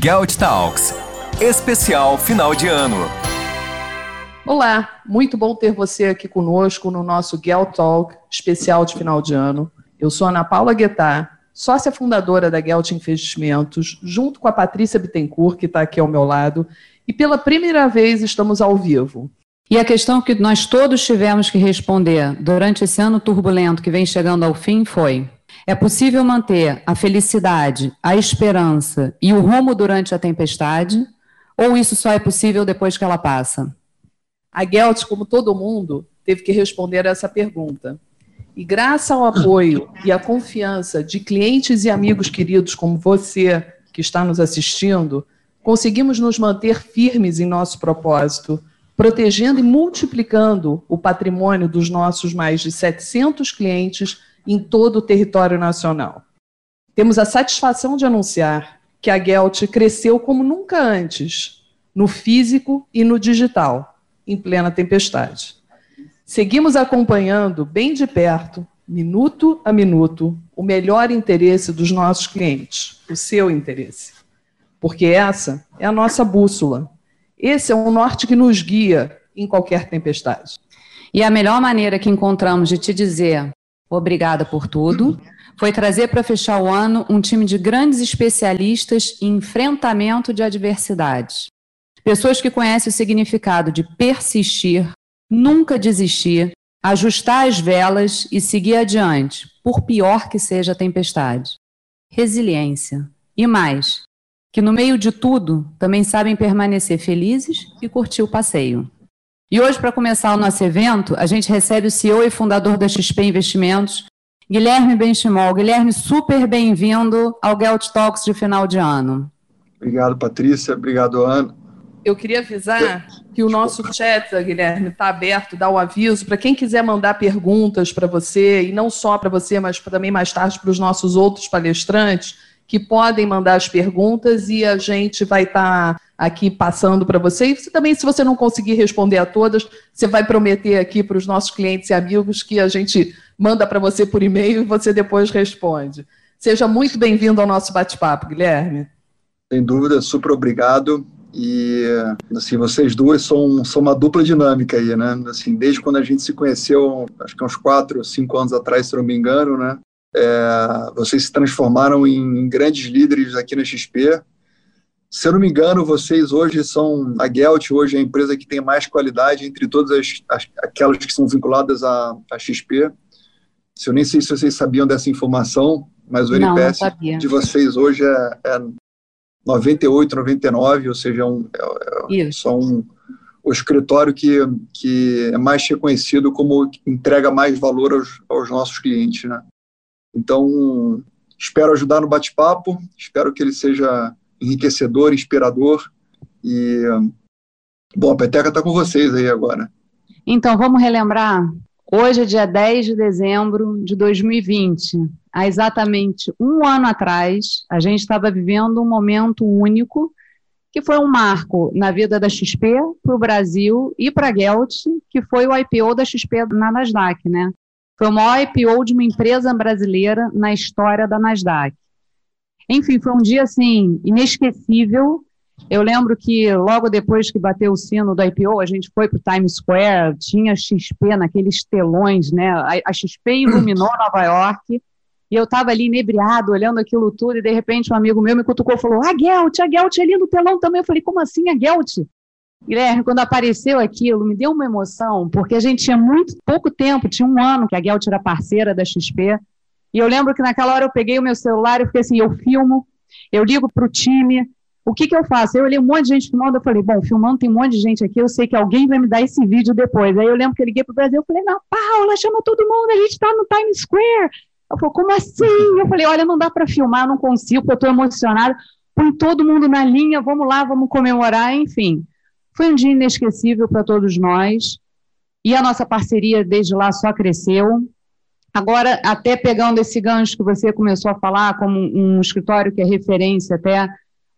Gelt Talks, especial final de ano. Olá, muito bom ter você aqui conosco no nosso Gelt Talk especial de final de ano. Eu sou Ana Paula Guettar, sócia fundadora da Gelt Investimentos, junto com a Patrícia Bittencourt, que está aqui ao meu lado, e pela primeira vez estamos ao vivo. E a questão que nós todos tivemos que responder durante esse ano turbulento que vem chegando ao fim foi: é possível manter a felicidade, a esperança e o rumo durante a tempestade? Ou isso só é possível depois que ela passa? A Gelt, como todo mundo, teve que responder essa pergunta. E graças ao apoio e à confiança de clientes e amigos queridos como você, que está nos assistindo, conseguimos nos manter firmes em nosso propósito, protegendo e multiplicando o patrimônio dos nossos mais de 700 clientes em todo o território nacional. Temos a satisfação de anunciar que a Gelt cresceu como nunca antes, no físico e no digital, em plena tempestade. Seguimos acompanhando bem de perto, minuto a minuto, o melhor interesse dos nossos clientes, o seu interesse. Porque essa é a nossa bússola. Esse é o norte que nos guia em qualquer tempestade. E a melhor maneira que encontramos de te dizer obrigada por tudo, foi trazer para fechar o ano um time de grandes especialistas em enfrentamento de adversidades. Pessoas que conhecem o significado de persistir, nunca desistir, ajustar as velas e seguir adiante, por pior que seja a tempestade. Resiliência. E mais, que no meio de tudo também sabem permanecer felizes e curtir o passeio. E hoje, para começar o nosso evento, a gente recebe o CEO e fundador da XP Investimentos, Guilherme Benchimol. Guilherme, super bem-vindo ao Gelt Talks de final de ano. Obrigado, Patrícia. Obrigado, Ana. Eu queria avisar que o nosso chat, Guilherme, está aberto, dá o um aviso para quem quiser mandar perguntas para você, e não só para você, mas também mais tarde para os nossos outros palestrantes, que podem mandar as perguntas e a gente vai estar tá aqui passando para você. E também, se você não conseguir responder a todas, você vai prometer aqui para os nossos clientes e amigos que a gente manda para você por e-mail e você depois responde. Seja muito bem-vindo ao nosso bate-papo, Guilherme. Sem dúvida, super obrigado. E assim, vocês duas são, são uma dupla dinâmica aí, né? Assim, desde quando a gente se conheceu, acho que uns quatro, cinco anos atrás, se não me engano, né? É, vocês se transformaram em grandes líderes aqui na XP. Se eu não me engano, vocês hoje são a Gelt, hoje é a empresa que tem mais qualidade entre todas as, as aquelas que são vinculadas à, à XP. Se eu nem sei se vocês sabiam dessa informação, mas o NPS não, de vocês hoje é, é 98, 99, ou seja, é um, é, é só um, o escritório que, que é mais reconhecido como entrega mais valor aos, aos nossos clientes, né? Então, espero ajudar no bate-papo, espero que ele seja enriquecedor, inspirador e bom, a peteca está com vocês aí agora. Então, vamos relembrar. Hoje é dia 10 de dezembro de 2020. Há exatamente um ano atrás, a gente estava vivendo um momento único, que foi um marco na vida da XP, para o Brasil e para a Gelt, que foi o IPO da XP na Nasdaq, né? Foi o maior IPO de uma empresa brasileira na história da Nasdaq. Enfim, foi um dia assim inesquecível. Eu lembro que logo depois que bateu o sino do IPO, a gente foi para o Times Square, tinha XP naqueles telões, né? A, XP iluminou Nova York. E eu estava ali inebriado, olhando aquilo tudo, e de repente um amigo meu me cutucou e falou: A Gelt, a Gelt ali no telão também. Eu falei: Como assim a Gelt? Guilherme, quando apareceu aquilo, me deu uma emoção, porque a gente tinha muito pouco tempo, tinha um ano que a Gelt era parceira da XP, e eu lembro que naquela hora eu peguei o meu celular e fiquei assim, eu filmo, eu ligo para o time, o que, que eu faço? Eu olhei um monte de gente filmando, eu falei, bom, filmando tem um monte de gente aqui, eu sei que alguém vai me dar esse vídeo depois. Aí eu lembro que eu liguei para o Brasil, eu falei, não, Paula, chama todo mundo, a gente está no Times Square. Eu falei, como assim? Eu falei, olha, não dá para filmar, não consigo, eu estou emocionada. Põe todo mundo na linha, vamos lá, vamos comemorar, enfim. Foi um dia inesquecível para todos nós e a nossa parceria desde lá só cresceu. Agora, até pegando esse gancho que você começou a falar, como um escritório que é referência, até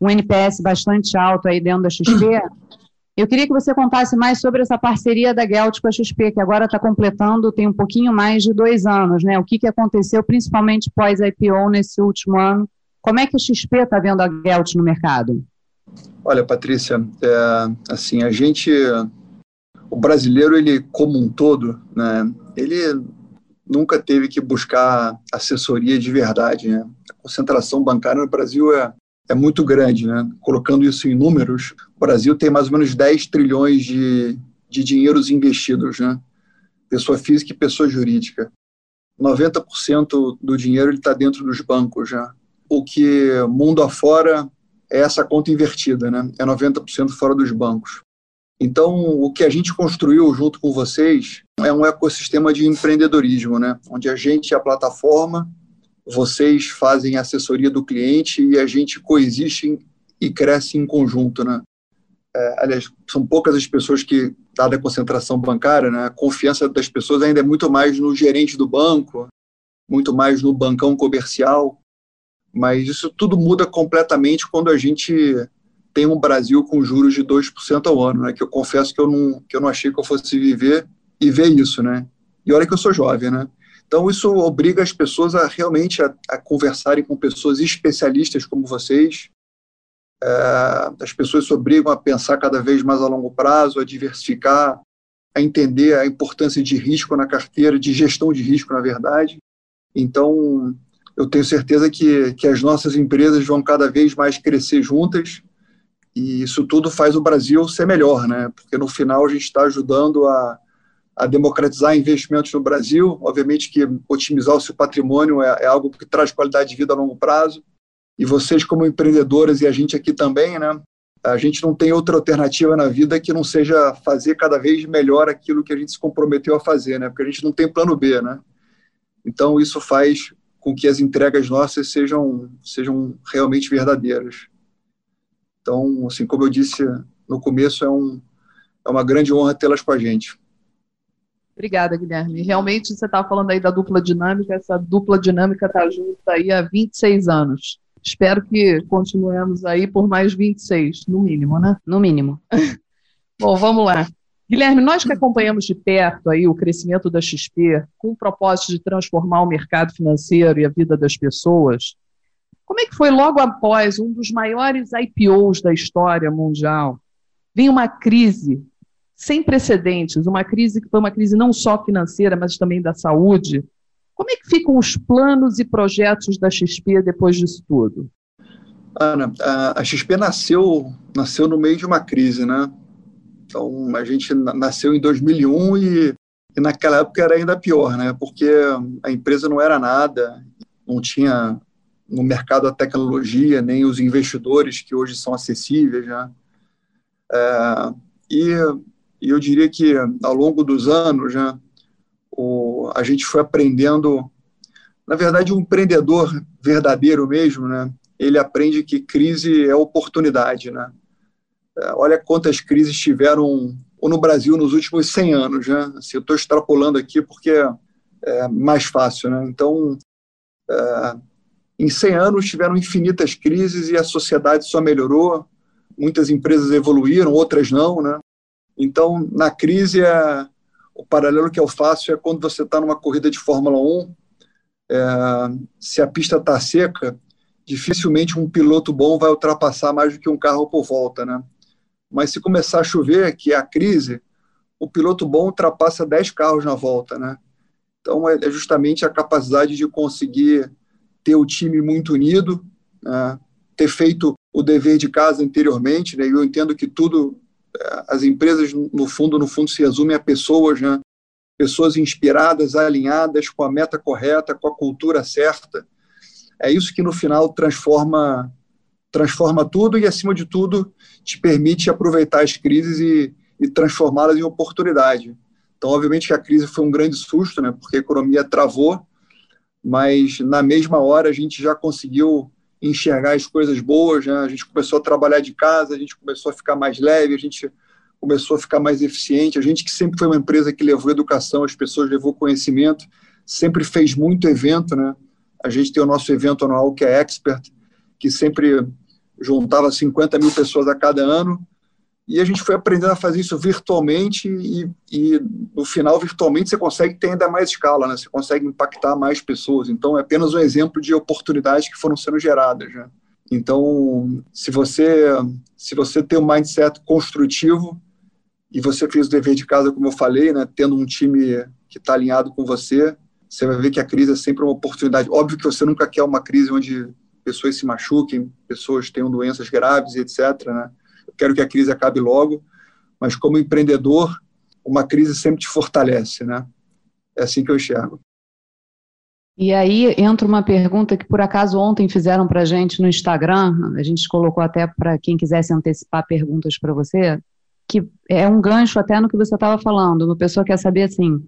um NPS bastante alto aí dentro da XP, eu queria que você contasse mais sobre essa parceria da Gelt com a XP, que agora está completando, tem um pouquinho mais de dois anos, né? O que, que aconteceu, principalmente pós-IPO nesse último ano, Como é que o XP está vendo a Gelt no mercado? Olha, Patrícia, é, assim, a gente, o brasileiro, ele como um todo, né, ele nunca teve que buscar assessoria de verdade, né? A concentração bancária no Brasil é, é muito grande, né? Colocando isso em números, o Brasil tem mais ou menos 10 trilhões de, de dinheiros investidos, né? Pessoa física e pessoa jurídica. 90% do dinheiro está dentro dos bancos já. O que mundo afora é essa conta invertida, né? É 90% fora dos bancos. Então, o que a gente construiu junto com vocês é um ecossistema de empreendedorismo, né? Onde a gente é a plataforma, vocês fazem a assessoria do cliente e a gente coexiste e cresce em conjunto, né? É, aliás, são poucas as pessoas que, dada a concentração bancária, né, a confiança das pessoas ainda é muito mais no gerente do banco, muito mais no bancão comercial, mas isso tudo muda completamente quando a gente tem um Brasil com juros de 2% ao ano, né, que eu confesso que eu, não, que eu não achei que eu fosse viver e ver isso, né? E olha que eu sou jovem, né? Então, isso obriga as pessoas a realmente a, a conversarem com pessoas especialistas como vocês, é, as pessoas se obrigam a pensar cada vez mais a longo prazo, a diversificar, a entender a importância de risco na carteira, de gestão de risco, na verdade. Então, eu tenho certeza que, que as nossas empresas vão cada vez mais crescer juntas e isso tudo faz o Brasil ser melhor, né? Porque no final a gente está ajudando a, a democratizar investimentos no Brasil. Obviamente que otimizar o seu patrimônio é, é algo que traz qualidade de vida a longo prazo e vocês como empreendedoras e a gente aqui também, né? A gente não tem outra alternativa na vida que não seja fazer cada vez melhor aquilo que a gente se comprometeu a fazer, né? Porque a gente não tem plano B, né? Então isso faz com que as entregas nossas sejam sejam realmente verdadeiras. Então, assim como eu disse no começo, é um é uma grande honra tê-las com a gente. Obrigada, Guilherme. Realmente, você estava falando aí da dupla dinâmica, essa dupla dinâmica está junto aí há 26 anos. Espero que continuemos aí por mais 26, no mínimo, né? No mínimo. Bom, vamos lá. Guilherme, nós que acompanhamos de perto aí o crescimento da XP, com o propósito de transformar o mercado financeiro e a vida das pessoas, como é que foi logo após um dos maiores IPOs da história mundial? Vem uma crise sem precedentes, uma crise que foi uma crise não só financeira, mas também da saúde, como é que ficam os planos e projetos da XP depois disso tudo? Ana, a, XP nasceu, nasceu no meio de uma crise, né? Então, a gente nasceu em 2001 e, e naquela época era ainda pior, né? Porque a empresa não era nada, não tinha no mercado a tecnologia, nem os investidores que hoje são acessíveis, né? É, e, eu diria que ao longo dos anos, né, o, a gente foi aprendendo. Na verdade, um empreendedor verdadeiro mesmo, né? Ele aprende que crise é oportunidade, né? É, olha quantas crises tiveram no Brasil nos últimos 100 anos, né? Assim, eu estou extrapolando aqui porque é mais fácil, né? Então, é, em 100 anos tiveram infinitas crises e a sociedade só melhorou. Muitas empresas evoluíram, outras não, né? Então, na crise, é, o paralelo que eu faço é quando você está numa corrida de Fórmula 1, é, se a pista está seca, dificilmente um piloto bom vai ultrapassar mais do que um carro por volta, né? Mas se começar a chover, que é a crise, o piloto bom ultrapassa 10 carros na volta, né? Então é, é justamente a capacidade de conseguir ter o time muito unido, né? ter feito o dever de casa anteriormente, né? Eu entendo que tudo as empresas, no fundo, no fundo, se resumem a pessoas, né? Pessoas inspiradas, alinhadas, com a meta correta, com a cultura certa. É isso que, no final, transforma transforma tudo e, acima de tudo, te permite aproveitar as crises e, e transformá-las em oportunidade. Então, obviamente que a crise foi um grande susto, né? Porque a economia travou, mas na mesma hora a gente já conseguiu enxergar as coisas boas, né? a gente começou a trabalhar de casa, a gente começou a ficar mais leve, a gente começou a ficar mais eficiente. A gente que sempre foi uma empresa que levou educação, as pessoas levou conhecimento, sempre fez muito evento, né? A gente tem o nosso evento anual que é Expert, que sempre juntava 50 mil pessoas a cada ano. E a gente foi aprendendo a fazer isso virtualmente e, e, no final virtualmente você consegue ter ainda mais escala, né? Você consegue impactar mais pessoas. Então é apenas um exemplo de oportunidades que foram sendo geradas, né? Então, se você se você tem um mindset construtivo e você fez o dever de casa, como eu falei, né, tendo um time que está alinhado com você, você vai ver que a crise é sempre uma oportunidade. Óbvio que você nunca quer uma crise onde pessoas se machuquem, pessoas tenham doenças graves, etc. Né? Eu quero que a crise acabe logo, mas como empreendedor, uma crise sempre te fortalece, né? É assim que eu enxergo. E aí entra uma pergunta que por acaso ontem fizeram para gente no Instagram, a gente colocou até para quem quisesse antecipar perguntas para você, que é um gancho até no que você estava falando. Uma pessoa quer saber assim,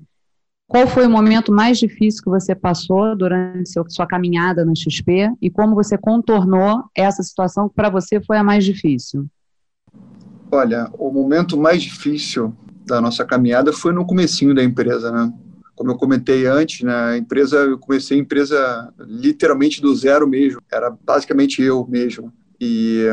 qual foi o momento mais difícil que você passou durante seu, sua caminhada na XP e como você contornou essa situação que para você foi a mais difícil? Olha, o momento mais difícil da nossa caminhada foi no comecinho da empresa, né? como eu comentei antes, né, a empresa, eu comecei a empresa literalmente do zero mesmo, era basicamente eu mesmo. E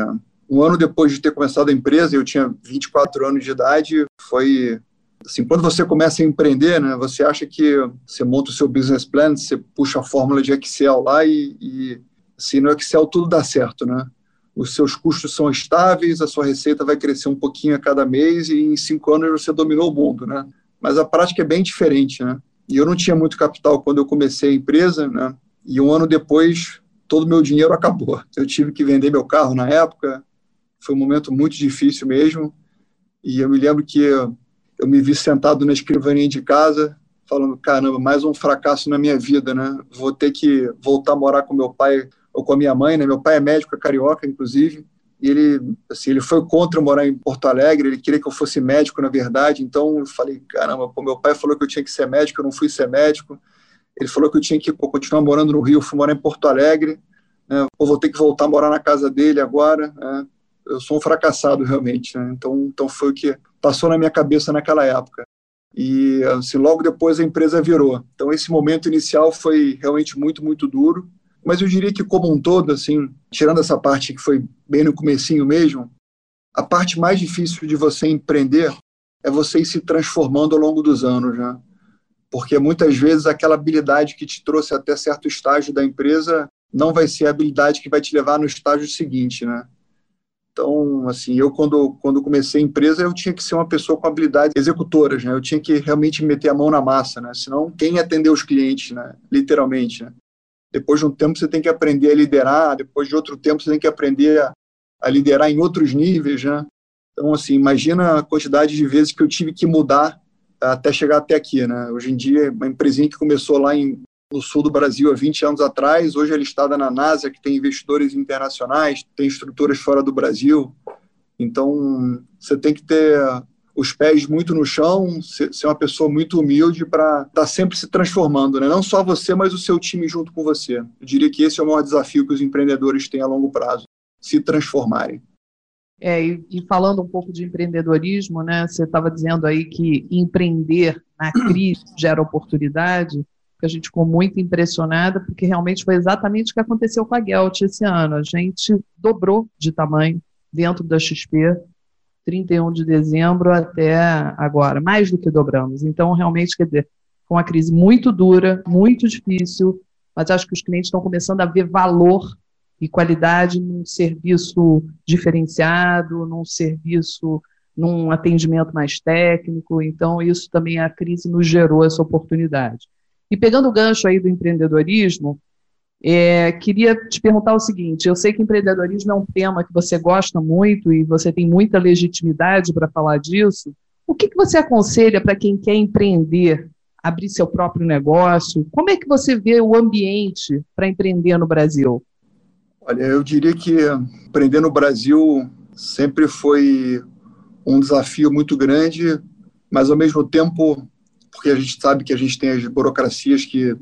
um ano depois de ter começado a empresa, eu tinha 24 anos de idade, foi assim, quando você começa a empreender, né, você acha que você monta o seu business plan, você puxa a fórmula de Excel lá e, e assim, no Excel tudo dá certo, né? Os seus custos são estáveis, a sua receita vai crescer um pouquinho a cada mês e em cinco anos você dominou o mundo, né? Mas a prática é bem diferente, né? E eu não tinha muito capital quando eu comecei a empresa, né? E um ano depois, todo o meu dinheiro acabou. Eu tive que vender meu carro na época. Foi um momento muito difícil mesmo. E eu me lembro que eu, me vi sentado na escrivaninha de casa, falando: caramba, mais um fracasso na minha vida, né? Vou ter que voltar a morar com meu pai ou com a minha mãe, né? Meu pai é médico, é carioca, inclusive e ele, assim, ele foi contra morar em Porto Alegre, ele queria que eu fosse médico, na verdade, então eu falei, caramba, pô, meu pai falou que eu tinha que ser médico, eu não fui ser médico, ele falou que eu tinha que pô, continuar morando no Rio, eu fui morar em Porto Alegre, né, pô, vou ter que voltar a morar na casa dele agora, né, eu sou um fracassado realmente, né, então, então foi o que passou na minha cabeça naquela época. E assim, logo depois a empresa virou. Então esse momento inicial foi realmente muito, muito duro, mas eu diria que como um todo, assim, tirando essa parte que foi bem no comecinho mesmo, a parte mais difícil de você empreender é você ir se transformando ao longo dos anos, né? Porque muitas vezes aquela habilidade que te trouxe até certo estágio da empresa não vai ser a habilidade que vai te levar no estágio seguinte, né? Então, assim, eu quando, quando comecei a empresa, eu tinha que ser uma pessoa com habilidades executoras, né? Eu tinha que realmente meter a mão na massa, né? Senão, quem atender os clientes, né? Literalmente, né? Depois de um tempo, você tem que aprender a liderar. Depois de outro tempo, você tem que aprender a, a liderar em outros níveis, né? Então, assim, imagina a quantidade de vezes que eu tive que mudar até chegar até aqui, né? Hoje em dia, uma empresinha que começou lá em, no sul do Brasil há 20 anos atrás, hoje é listada na NASA, que tem investidores internacionais, tem estruturas fora do Brasil. Então, você tem que ter os pés muito no chão, ser, uma pessoa muito humilde para estar tá sempre se transformando, né? não só você, mas o seu time junto com você. Eu diria que esse é o maior desafio que os empreendedores têm a longo prazo, se transformarem. É, e, e falando um pouco de empreendedorismo, né, você estava dizendo aí que empreender na crise gera oportunidade, que a gente ficou muito impressionada, porque realmente foi exatamente o que aconteceu com a Gelt esse ano. A gente dobrou de tamanho dentro da XP, 31 de dezembro até agora, mais do que dobramos. Então, realmente, quer dizer, foi uma crise muito dura, muito difícil, mas acho que os clientes estão começando a ver valor e qualidade num serviço diferenciado, num serviço, num atendimento mais técnico. Então, isso também a crise nos gerou essa oportunidade. E pegando o gancho aí do empreendedorismo, é, queria te perguntar o seguinte: eu sei que empreendedorismo é um tema que você gosta muito e você tem muita legitimidade para falar disso. O que, que você aconselha para quem quer empreender, abrir seu próprio negócio? Como é que você vê o ambiente para empreender no Brasil? Olha, eu diria que empreender no Brasil sempre foi um desafio muito grande, mas ao mesmo tempo, porque a gente sabe que a gente tem as burocracias que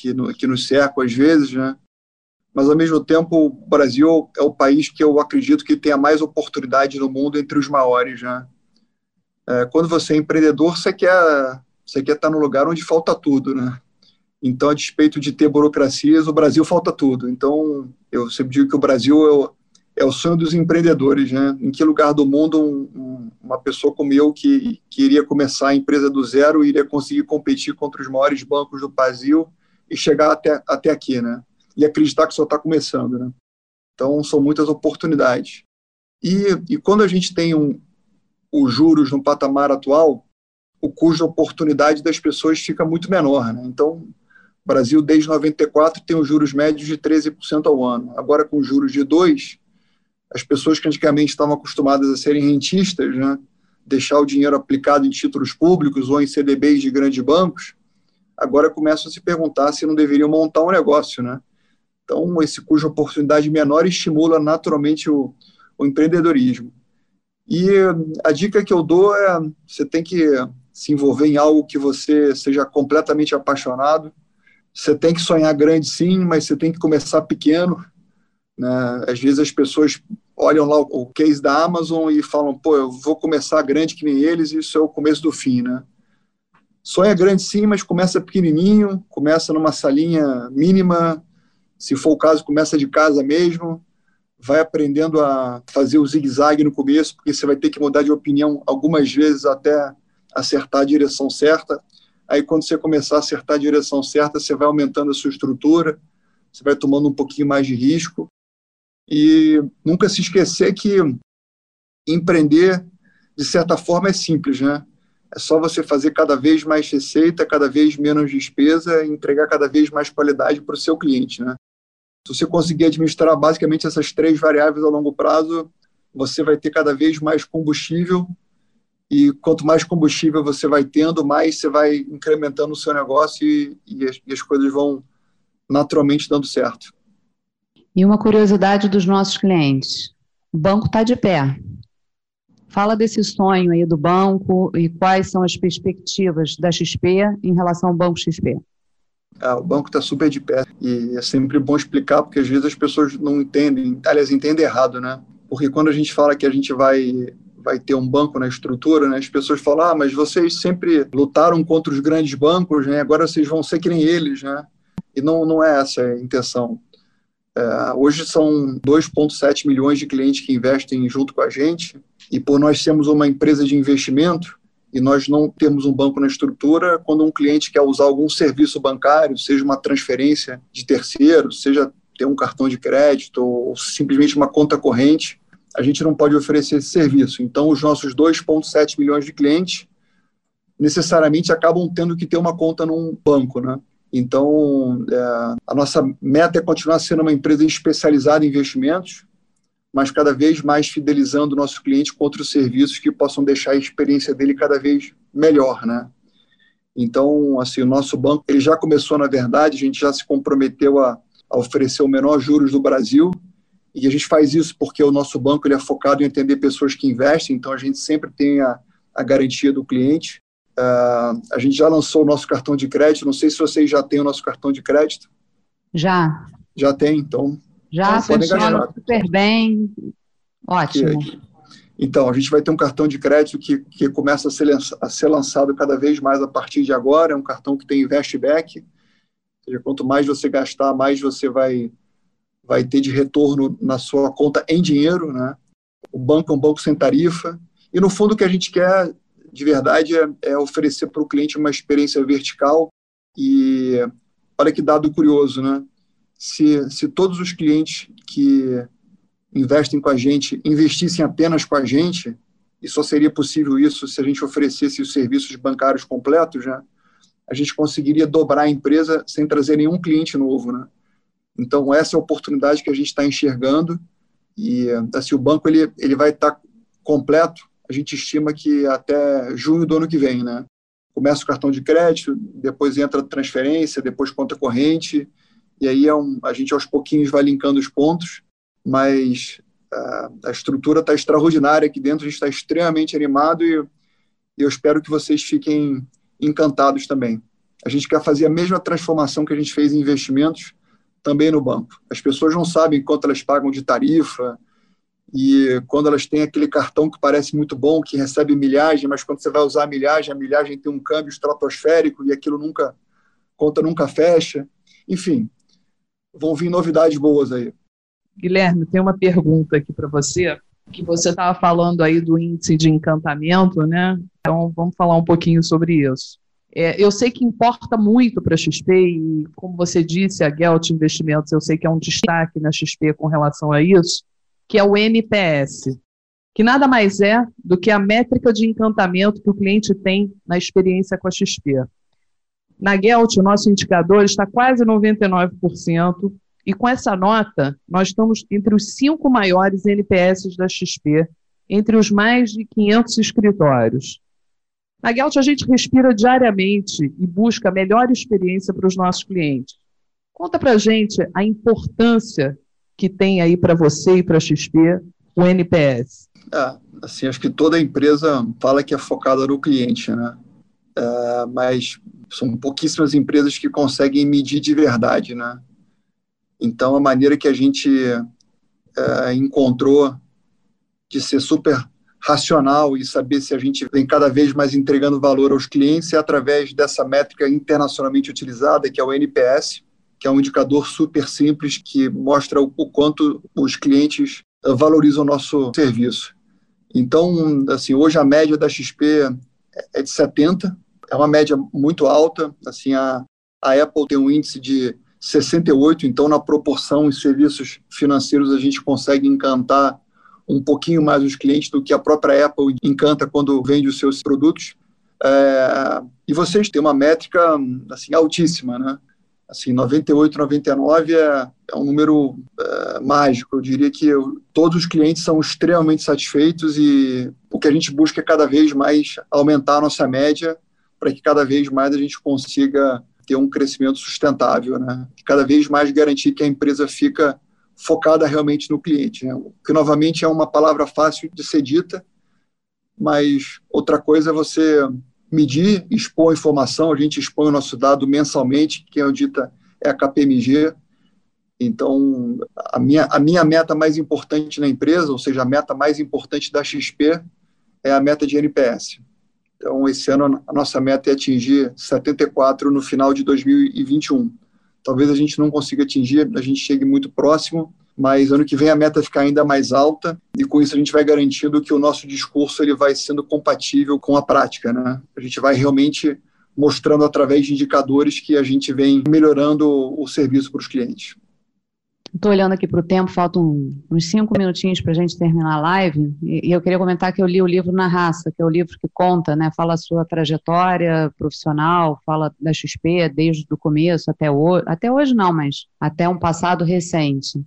que, no, que nos cercam às vezes, né? mas ao mesmo tempo o Brasil é o país que eu acredito que tenha mais oportunidade no mundo entre os maiores, né? É, quando você é empreendedor, você quer você quer estar no lugar onde falta tudo, né? Então, a despeito de ter burocracias, o Brasil falta tudo. Então, eu sempre digo que o Brasil é o sonho dos empreendedores, né? Em que lugar do mundo um, uma pessoa como eu que queria começar a empresa do zero iria conseguir competir contra os maiores bancos do Brasil e chegar até, até aqui, né? E acreditar que só está começando, né? Então, são muitas oportunidades. E, e quando a gente tem um, os juros no patamar atual, o custo de oportunidade das pessoas fica muito menor, né? Então, o Brasil, desde 94, tem os juros médios de 13% ao ano. Agora, com juros de 2%, as pessoas que antigamente estavam acostumadas a serem rentistas, né, deixar o dinheiro aplicado em títulos públicos ou em CDBs de grandes bancos, agora começam a se perguntar se não deveriam montar um negócio, né? Então, esse cujo oportunidade menor estimula naturalmente o, o empreendedorismo. E a dica que eu dou é: você tem que se envolver em algo que você seja completamente apaixonado. Você tem que sonhar grande, sim, mas você tem que começar pequeno né? Às vezes as pessoas olham lá o case da Amazon e falam, pô, eu vou começar grande que nem eles, e isso é o começo do fim, né? Sonha grande sim, mas começa pequenininho, começa numa salinha mínima, se for o caso, começa de casa mesmo, vai aprendendo a fazer o zigue-zague no começo, porque você vai ter que mudar de opinião algumas vezes até acertar a direção certa. Aí, quando você começar a acertar a direção certa, você vai aumentando a sua estrutura, você vai tomando um pouquinho mais de risco, e nunca se esquecer que empreender, de certa forma, é simples, né? É só você fazer cada vez mais receita, cada vez menos despesa entregar cada vez mais qualidade para o seu cliente, né? Se você conseguir administrar basicamente essas três variáveis a longo prazo, você vai ter cada vez mais combustível e quanto mais combustível você vai tendo, mais você vai incrementando o seu negócio e, e, as, e as coisas vão naturalmente dando certo. E uma curiosidade dos nossos clientes: o banco está de pé. Fala desse sonho aí do banco e quais são as perspectivas da XP em relação ao Banco XP. Ah, o banco está super de pé e é sempre bom explicar porque às vezes as pessoas não entendem, aliás, entendem errado, né? Porque quando a gente fala que a gente vai vai ter um banco na estrutura, né? As pessoas falam, ah, mas vocês sempre lutaram contra os grandes bancos, né? Agora vocês vão ser que nem eles, né? E não, não é essa a intenção. É, hoje são 2,7 milhões de clientes que investem junto com a gente, e por nós sermos uma empresa de investimento e nós não temos um banco na estrutura, quando um cliente quer usar algum serviço bancário, seja uma transferência de terceiro, seja ter um cartão de crédito ou simplesmente uma conta corrente, a gente não pode oferecer esse serviço. Então, os nossos 2,7 milhões de clientes necessariamente acabam tendo que ter uma conta num banco, né? Então, é, a nossa meta é continuar sendo uma empresa especializada em investimentos, mas cada vez mais fidelizando o nosso cliente com outros serviços que possam deixar a experiência dele cada vez melhor, né? Então, assim, o nosso banco, ele já começou, na verdade, a gente já se comprometeu a, a oferecer o menor juros do Brasil, e a gente faz isso porque o nosso banco ele é focado em atender pessoas que investem, então a gente sempre tem a, a garantia do cliente. Uh, a gente já lançou o nosso cartão de crédito. Não sei se vocês já têm o nosso cartão de crédito. Já. Já tem, então. Já, então, funciona super bem. Ótimo. então, a gente vai ter um cartão de crédito que, que começa a ser, a ser lançado cada vez mais a partir de agora. É um cartão que tem investback. Ou seja, quanto mais você gastar, mais você vai, vai ter de retorno na sua conta em dinheiro. Né? O banco é um banco sem tarifa. E, no fundo, o que a gente quer de verdade é, é oferecer para o cliente uma experiência vertical e olha que dado curioso, né? Se, se todos os clientes que investem com a gente investissem apenas com a gente, e só seria possível isso se a gente oferecesse os serviços bancários completos, né? A gente conseguiria dobrar a empresa sem trazer nenhum cliente novo, né? Então essa é a oportunidade que a gente está enxergando e assim o banco ele ele vai estar tá completo a gente estima que até junho do ano que vem, né? Começa o cartão de crédito, depois entra transferência, depois conta corrente, e aí é um, a gente aos pouquinhos vai linkando os pontos, mas a, a estrutura está extraordinária aqui dentro, a gente está extremamente animado e, e eu espero que vocês fiquem encantados também. A gente quer fazer a mesma transformação que a gente fez em investimentos também no banco. As pessoas não sabem quanto elas pagam de tarifa, e quando elas têm aquele cartão que parece muito bom, que recebe milhagem, mas quando você vai usar a milhagem, a milhagem tem um câmbio estratosférico e aquilo nunca, conta nunca fecha. Enfim, vão vir novidades boas aí. Guilherme, tem uma pergunta aqui para você, que você estava falando aí do índice de encantamento, né? Então vamos falar um pouquinho sobre isso. É, eu sei que importa muito para a XP e, como você disse, a Gelt Investimentos, eu sei que é um destaque na XP com relação a isso, que é o NPS, que nada mais é do que a métrica de encantamento que o cliente tem na experiência com a XP. Na Gelt, o nosso indicador está quase 99%, e com essa nota, nós estamos entre os cinco maiores NPS da XP, entre os mais de 500 escritórios. Na Gelt, a gente respira diariamente e busca a melhor experiência para os nossos clientes. Conta para gente a importância que tem aí para você e para a XP o NPS. É, assim, acho que toda empresa fala que é focada no cliente, né? É, mas são pouquíssimas empresas que conseguem medir de verdade, né? Então, a maneira que a gente é, encontrou de ser super racional e saber se a gente vem cada vez mais entregando valor aos clientes é através dessa métrica internacionalmente utilizada, que é o NPS, que é um indicador super simples que mostra o, quanto os clientes valorizam o nosso serviço. Então, assim, hoje a média da XP é de 70, é uma média muito alta. Assim, a, a Apple tem um índice de 68, então na proporção em serviços financeiros a gente consegue encantar um pouquinho mais os clientes do que a própria Apple encanta quando vende os seus produtos. É, e vocês têm uma métrica assim altíssima, né? Assim, 98, 99 é, é um número é, mágico. Eu diria que eu, todos os clientes são extremamente satisfeitos e o que a gente busca é cada vez mais aumentar a nossa média para que cada vez mais a gente consiga ter um crescimento sustentável, né? Cada vez mais garantir que a empresa fica focada realmente no cliente, né? Que novamente é uma palavra fácil de ser dita, mas outra coisa é você medir, expor informação. A gente expõe o nosso dado mensalmente, que é dita é a KPMG. Então, a minha, a minha meta mais importante na empresa, ou seja, a meta mais importante da XP, é a meta de NPS. Então, esse ano, a nossa meta é atingir 74 no final de 2021. Talvez a gente não consiga atingir, a gente chegue muito próximo, mas ano que vem a meta ficar ainda mais alta e com isso a gente vai garantindo que o nosso discurso ele vai sendo compatível com a prática, né? A gente vai realmente mostrando através de indicadores que a gente vem melhorando o serviço para os clientes. Estou olhando aqui para o tempo, faltam uns cinco minutinhos para a gente terminar a live, e, eu queria comentar que eu li o livro Na Raça, que é o livro que conta, né, fala a sua trajetória profissional, fala da XP desde o começo até hoje, até hoje não, mas até um passado recente.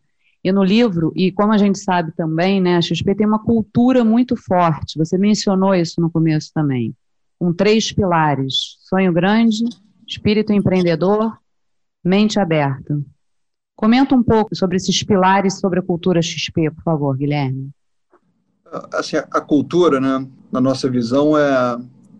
E no livro, e como a gente sabe também, né, a XP tem uma cultura muito forte, você mencionou isso no começo também, com três pilares, sonho grande, espírito empreendedor, mente aberta. Comenta um pouco sobre esses pilares sobre a cultura XP, por favor, Guilherme. Assim, a cultura, né, na nossa visão, é,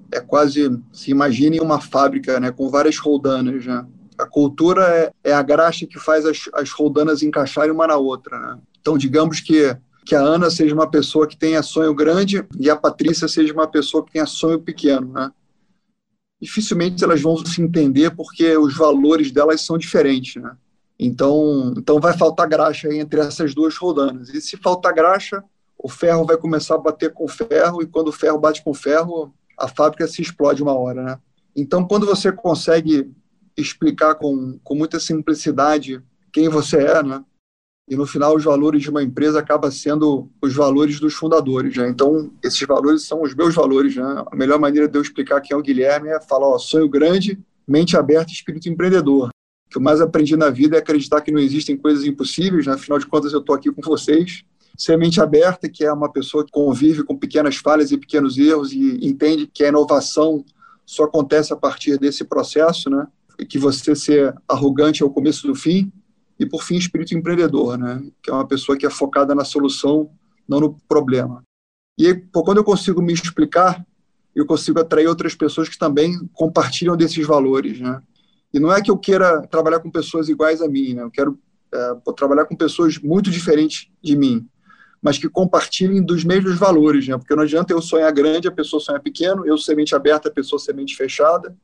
é quase, se imagine uma fábrica né, com várias roldanas, né? A cultura é, é a graxa que faz as, as roldanas encaixarem uma na outra. Né? Então, digamos que, que a Ana seja uma pessoa que tenha sonho grande e a Patrícia seja uma pessoa que tenha sonho pequeno. Né? Dificilmente elas vão se entender porque os valores delas são diferentes. Né? Então, então vai faltar graxa entre essas duas roldanas. E se faltar graxa, o ferro vai começar a bater com o ferro, e quando o ferro bate com o ferro, a fábrica se explode uma hora. Né? Então, quando você consegue explicar com, com muita simplicidade quem você é, né? E no final os valores de uma empresa acabam sendo os valores dos fundadores, né? Então esses valores são os meus valores, né? A melhor maneira de eu explicar quem é o Guilherme é falar, ó, sonho grande, mente aberta, espírito empreendedor. Que eu mais aprendi na vida é acreditar que não existem coisas impossíveis, né? Afinal de contas eu estou aqui com vocês. Ser mente aberta, que é uma pessoa que convive com pequenas falhas e pequenos erros e entende que a inovação só acontece a partir desse processo, né? que você ser arrogante é o começo do fim, e por fim, espírito empreendedor, né? que é uma pessoa que é focada na solução, não no problema. E quando eu consigo me explicar, eu consigo atrair outras pessoas que também compartilham desses valores. Né? E não é que eu queira trabalhar com pessoas iguais a mim, né? eu quero é, trabalhar com pessoas muito diferentes de mim, mas que compartilhem dos mesmos valores, né? porque não adianta eu sonhar grande, a pessoa sonhar pequeno, eu semente aberta, a pessoa semente fechada,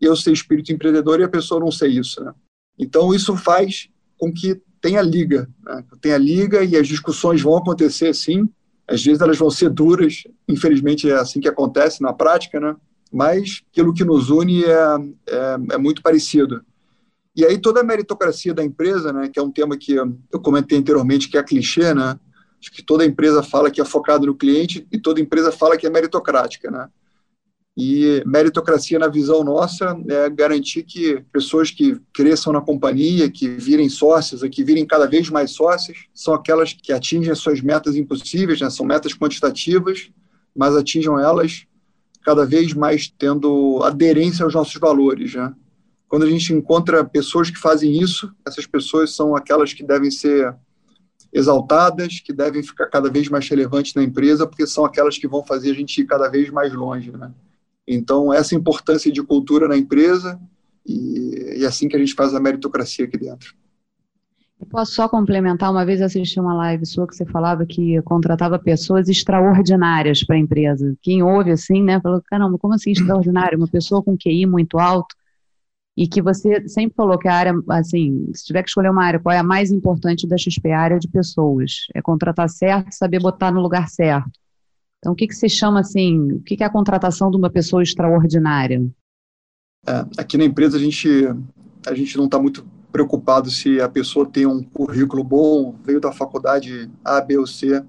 eu ser espírito empreendedor e a pessoa não ser isso, né? Então isso faz com que tenha liga, né? tenha liga e as discussões vão acontecer sim. Às vezes elas vão ser duras, infelizmente é assim que acontece na prática, né? Mas aquilo que nos une é, é, é muito parecido. E aí toda a meritocracia da empresa, né, que é um tema que eu comentei anteriormente, que é clichê, né? Acho que toda empresa fala que é focada no cliente e toda empresa fala que é meritocrática, né? E meritocracia, na visão nossa, é garantir que pessoas que cresçam na companhia, que virem sócias, que virem cada vez mais sócias, são aquelas que atingem as suas metas impossíveis, né? são metas quantitativas, mas atinjam elas cada vez mais tendo aderência aos nossos valores. Né? Quando a gente encontra pessoas que fazem isso, essas pessoas são aquelas que devem ser exaltadas, que devem ficar cada vez mais relevantes na empresa, porque são aquelas que vão fazer a gente ir cada vez mais longe. Né? Então, essa importância de cultura na empresa e, e é assim que a gente faz a meritocracia aqui dentro. Eu posso só complementar? Uma vez assisti uma live sua que você falava que contratava pessoas extraordinárias para a empresa. Quem ouve assim, né, falou: caramba, como assim extraordinário? Uma pessoa com QI muito alto e que você sempre falou que a área, assim, se tiver que escolher uma área, qual é a mais importante da XP? A área de pessoas. É contratar certo, saber botar no lugar certo. Então, o que, que se chama assim, o que, que é a contratação de uma pessoa extraordinária? É, aqui na empresa a gente, a gente não está muito preocupado se a pessoa tem um currículo bom, veio da faculdade A, B ou C.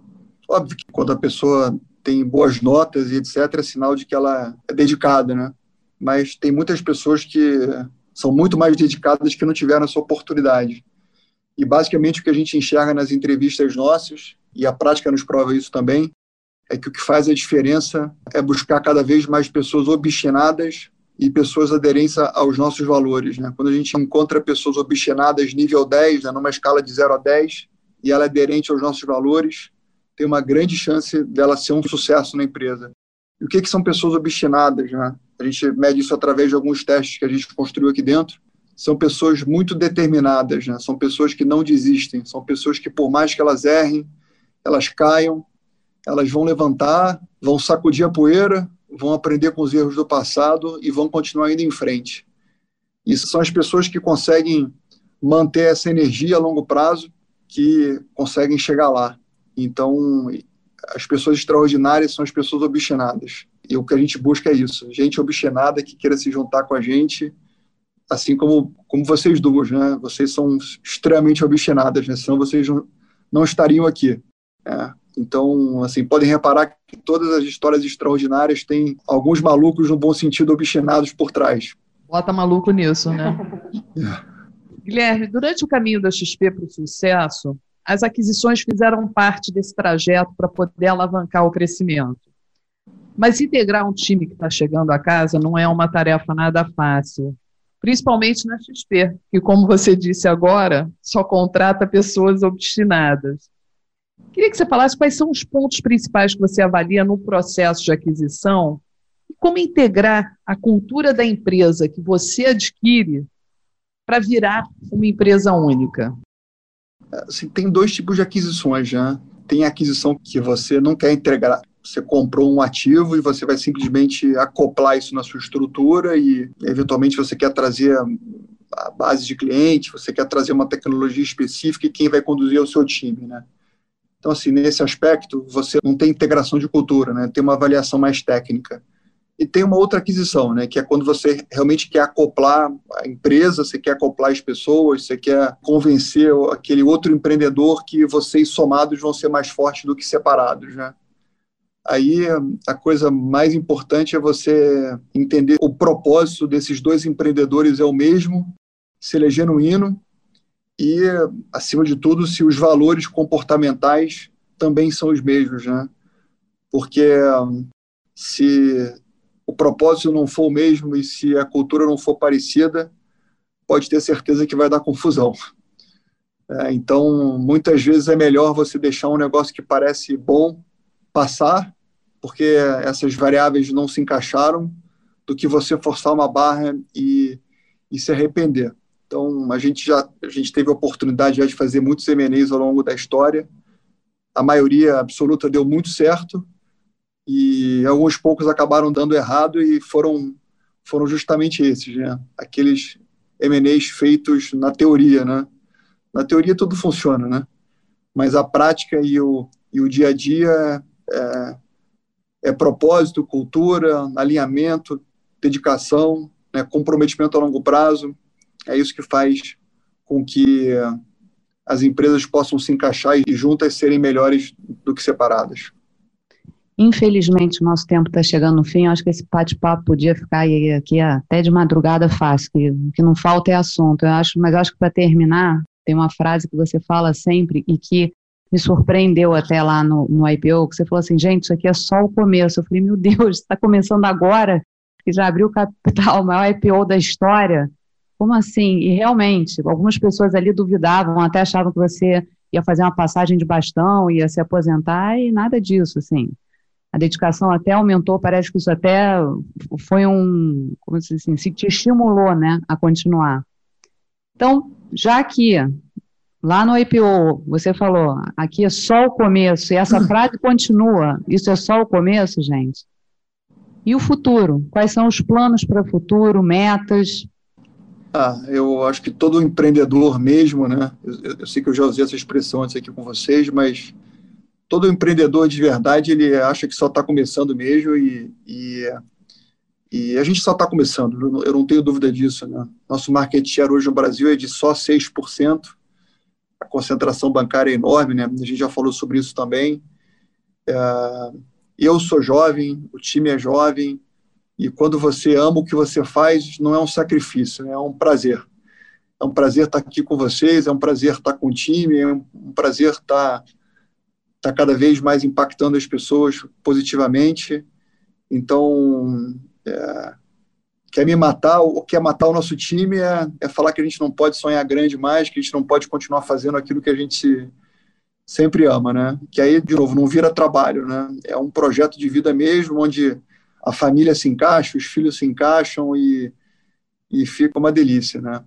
Óbvio que quando a pessoa tem boas notas e etc, é sinal de que ela é dedicada, né? Mas tem muitas pessoas que são muito mais dedicadas que não tiveram essa oportunidade. E basicamente o que a gente enxerga nas entrevistas nossas, e a prática nos prova isso também, é que o que faz a diferença é buscar cada vez mais pessoas obstinadas e pessoas aderentes aos nossos valores. Né? Quando a gente encontra pessoas obstinadas nível 10, né, numa escala de 0 a 10, e ela é aderente aos nossos valores, tem uma grande chance dela ser um sucesso na empresa. E o que, que são pessoas obstinadas? Né? A gente mede isso através de alguns testes que a gente construiu aqui dentro. São pessoas muito determinadas, né? são pessoas que não desistem, são pessoas que, por mais que elas errem, elas caiam, elas vão levantar, vão sacudir a poeira, vão aprender com os erros do passado e vão continuar indo em frente. Isso são as pessoas que conseguem manter essa energia a longo prazo, que conseguem chegar lá. Então, as pessoas extraordinárias são as pessoas obstinadas. E o que a gente busca é isso: gente obstinada que queira se juntar com a gente, assim como, como vocês duas, né? Vocês são extremamente obstinadas, né? Senão vocês não, estariam aqui. É. Então, assim, podem reparar que todas as histórias extraordinárias têm alguns malucos, no bom sentido, obstinados por trás. Bota maluco nisso, né? é. Guilherme, durante o caminho da XP para o sucesso, as aquisições fizeram parte desse trajeto para poder alavancar o crescimento. Mas integrar um time que está chegando a casa não é uma tarefa nada fácil, principalmente na XP, que, como você disse agora, só contrata pessoas obstinadas. Queria que você falasse quais são os pontos principais que você avalia no processo de aquisição e como integrar a cultura da empresa que você adquire para virar uma empresa única. Assim, tem dois tipos de aquisições, né? Tem aquisição que você não quer integrar, você comprou um ativo e você vai simplesmente acoplar isso na sua estrutura e eventualmente você quer trazer a base de cliente, você quer trazer uma tecnologia específica e quem vai conduzir é o seu time, né? Então, assim, nesse aspecto, você não tem integração de cultura, né? Tem uma avaliação mais técnica. E tem uma outra aquisição, né? Que é quando você realmente quer acoplar a empresa, você quer acoplar as pessoas, você quer convencer aquele outro empreendedor que vocês somados vão ser mais fortes do que separados, né? Aí a coisa mais importante é você entender o propósito desses dois empreendedores é o mesmo, se ele é genuíno e, acima de tudo, se os valores comportamentais também são os mesmos, né? Porque se o propósito não for o mesmo e se a cultura não for parecida, pode ter certeza que vai dar confusão. É, então, muitas vezes é melhor você deixar um negócio que parece bom passar, porque essas variáveis não se encaixaram, do que você forçar uma barra e, e se arrepender. Então, a gente já a gente teve a oportunidade já de fazer muitos M&As ao longo da história. A maioria absoluta deu muito certo e alguns poucos acabaram dando errado e foram foram justamente esses, né? Aqueles M&As feitos na teoria, né? Na teoria tudo funciona, né? Mas a prática e o, e o dia a dia é, é propósito, cultura, alinhamento, dedicação, né, comprometimento a longo prazo. É isso que faz com que as empresas possam se encaixar e juntas serem melhores do que separadas. Infelizmente, o nosso tempo está chegando no fim. Eu acho que esse bate-papo podia ficar aqui até de madrugada fácil, que, que não falta é assunto. Eu acho, mas eu acho que para terminar, tem uma frase que você fala sempre e que me surpreendeu até lá no, no IPO, que você falou assim, gente, isso aqui é só o começo. Eu falei, meu Deus, está começando agora, que já abriu o capital, o maior IPO da história. Como assim? E realmente, algumas pessoas ali duvidavam, até achavam que você ia fazer uma passagem de bastão, ia se aposentar, e nada disso, assim a dedicação até aumentou, parece que isso até foi um, como se assim, se te estimulou, né, a continuar. Então, já que lá no IPO você falou, aqui é só o começo, e essa frase continua, isso é só o começo, gente. E o futuro? Quais são os planos para o futuro, metas? Ah, eu acho que todo empreendedor mesmo, né? Eu, eu sei que eu já usei essa expressão antes aqui com vocês, mas todo empreendedor de verdade ele acha que só está começando mesmo e, e, e, a gente só está começando, eu não tenho dúvida disso. Né? Nosso market share hoje no Brasil é de só 6%, a concentração bancária é enorme, né? a gente já falou sobre isso também. É, eu sou jovem, o time é jovem, e quando você ama o que você faz, não é um sacrifício, é um prazer. É um prazer estar aqui com vocês, é um prazer estar com o time, é um prazer estar está cada vez mais impactando as pessoas positivamente. Então, é, quer me matar, ou quer matar o nosso time é, é, falar que a gente não pode sonhar grande mais, que a gente não pode continuar fazendo aquilo que a gente sempre ama, né? Que aí, de novo, não vira trabalho, né? É um projeto de vida mesmo, onde a família se encaixa, os filhos se encaixam e, e fica uma delícia, né?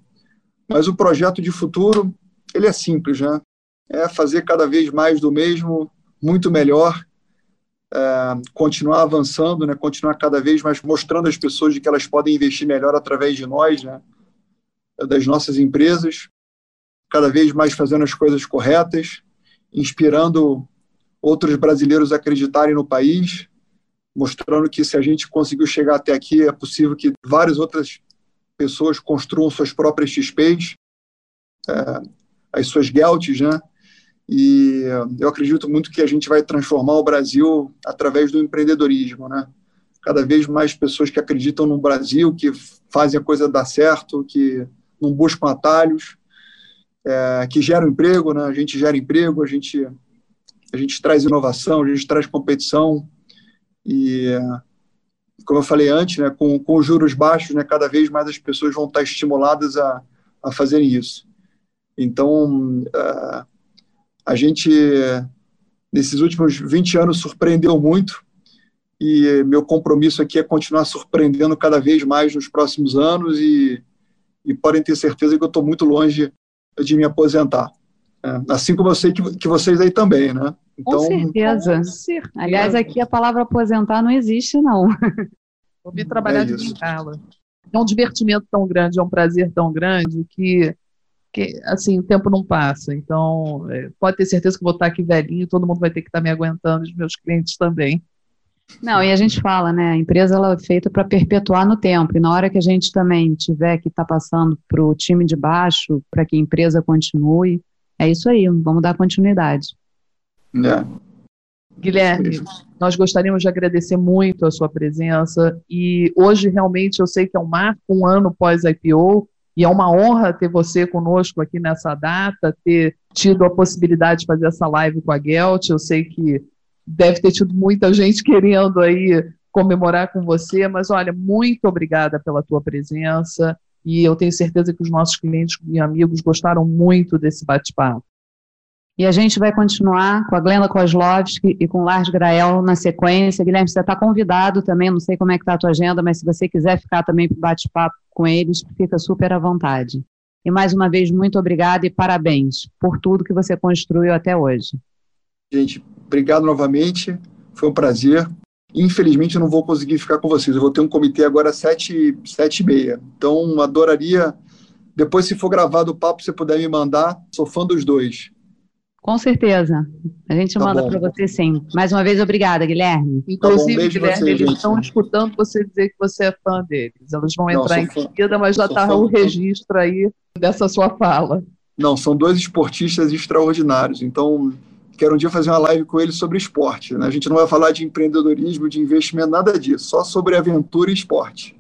Mas o projeto de futuro, ele é simples, né? é fazer cada vez mais do mesmo, muito melhor, é, continuar avançando, né, continuar cada vez mais mostrando às pessoas de que elas podem investir melhor através de nós, né, das nossas empresas, cada vez mais fazendo as coisas corretas, inspirando outros brasileiros a acreditarem no país, mostrando que se a gente conseguiu chegar até aqui, é possível que várias outras pessoas construam suas próprias XPs, é, as suas GELTs, né? E eu acredito muito que a gente vai transformar o Brasil através do empreendedorismo, né? Cada vez mais pessoas que acreditam no Brasil, que fazem a coisa dar certo, que não buscam atalhos, é, que geram emprego, né? A gente gera emprego, a gente a gente traz inovação, a gente traz competição e como eu falei antes, né, com, com juros baixos, né, cada vez mais as pessoas vão estar estimuladas a, a fazerem isso. Então, uh, a gente, nesses últimos 20 anos, surpreendeu muito e meu compromisso aqui é continuar surpreendendo cada vez mais nos próximos anos e, e podem ter certeza que eu estou muito longe de me aposentar. É, assim como eu sei que, que vocês aí também, né? Então, com certeza. Com certeza. Aliás, aqui a palavra aposentar não existe, não. Vou vir trabalhar é de bengala. É um divertimento tão grande, é um prazer tão grande que que assim, o tempo não passa. Então, é, pode ter certeza que vou estar aqui velhinho, todo mundo vai ter que estar me aguentando, os meus clientes também. Não, e a gente fala, né? A empresa ela é feita para perpetuar no tempo. E na hora que a gente também tiver que estar tá passando para o time de baixo, para que a empresa continue, é isso aí, vamos dar continuidade. É. Guilherme, nós gostaríamos de agradecer muito a sua presença. E hoje, realmente, eu sei que é um marco, um ano pós-IPO, e é uma honra ter você conosco aqui nessa data, ter tido a possibilidade de fazer essa live com a Gelt. Eu sei que deve ter tido muita gente querendo aí comemorar com você, mas olha, muito obrigada pela tua presença e eu tenho certeza que os nossos clientes e amigos gostaram muito desse bate-papo. E a gente vai continuar com a Glenda Kozlovski e com o Lars Grael na sequência. Guilherme, você está convidado também, não sei como é que está a tua agenda, mas se você quiser ficar também para bate-papo com eles, fica super à vontade. E mais uma vez, muito obrigada e parabéns por tudo que você construiu até hoje. Gente, obrigado novamente, foi um prazer. Infelizmente, eu não vou conseguir ficar com vocês. Eu vou ter um comitê agora às sete, sete e meia. Então, adoraria Depois, se for gravado o papo, você puder me mandar. Sou fã dos dois. Com certeza. A gente tá manda para você sim. Mais uma vez, obrigada, Guilherme. Inclusive, tá bom, Guilherme, você, eles estão escutando você dizer que você é fã deles. Elas vão Não, entrar em seguida, mas já está o registro aí dessa sua fala. Não, são dois esportistas extraordinários. Então, quero um dia fazer uma live com eles sobre esporte. Né? A gente não vai falar de empreendedorismo, de investimento, nada disso. Só sobre aventura e esporte.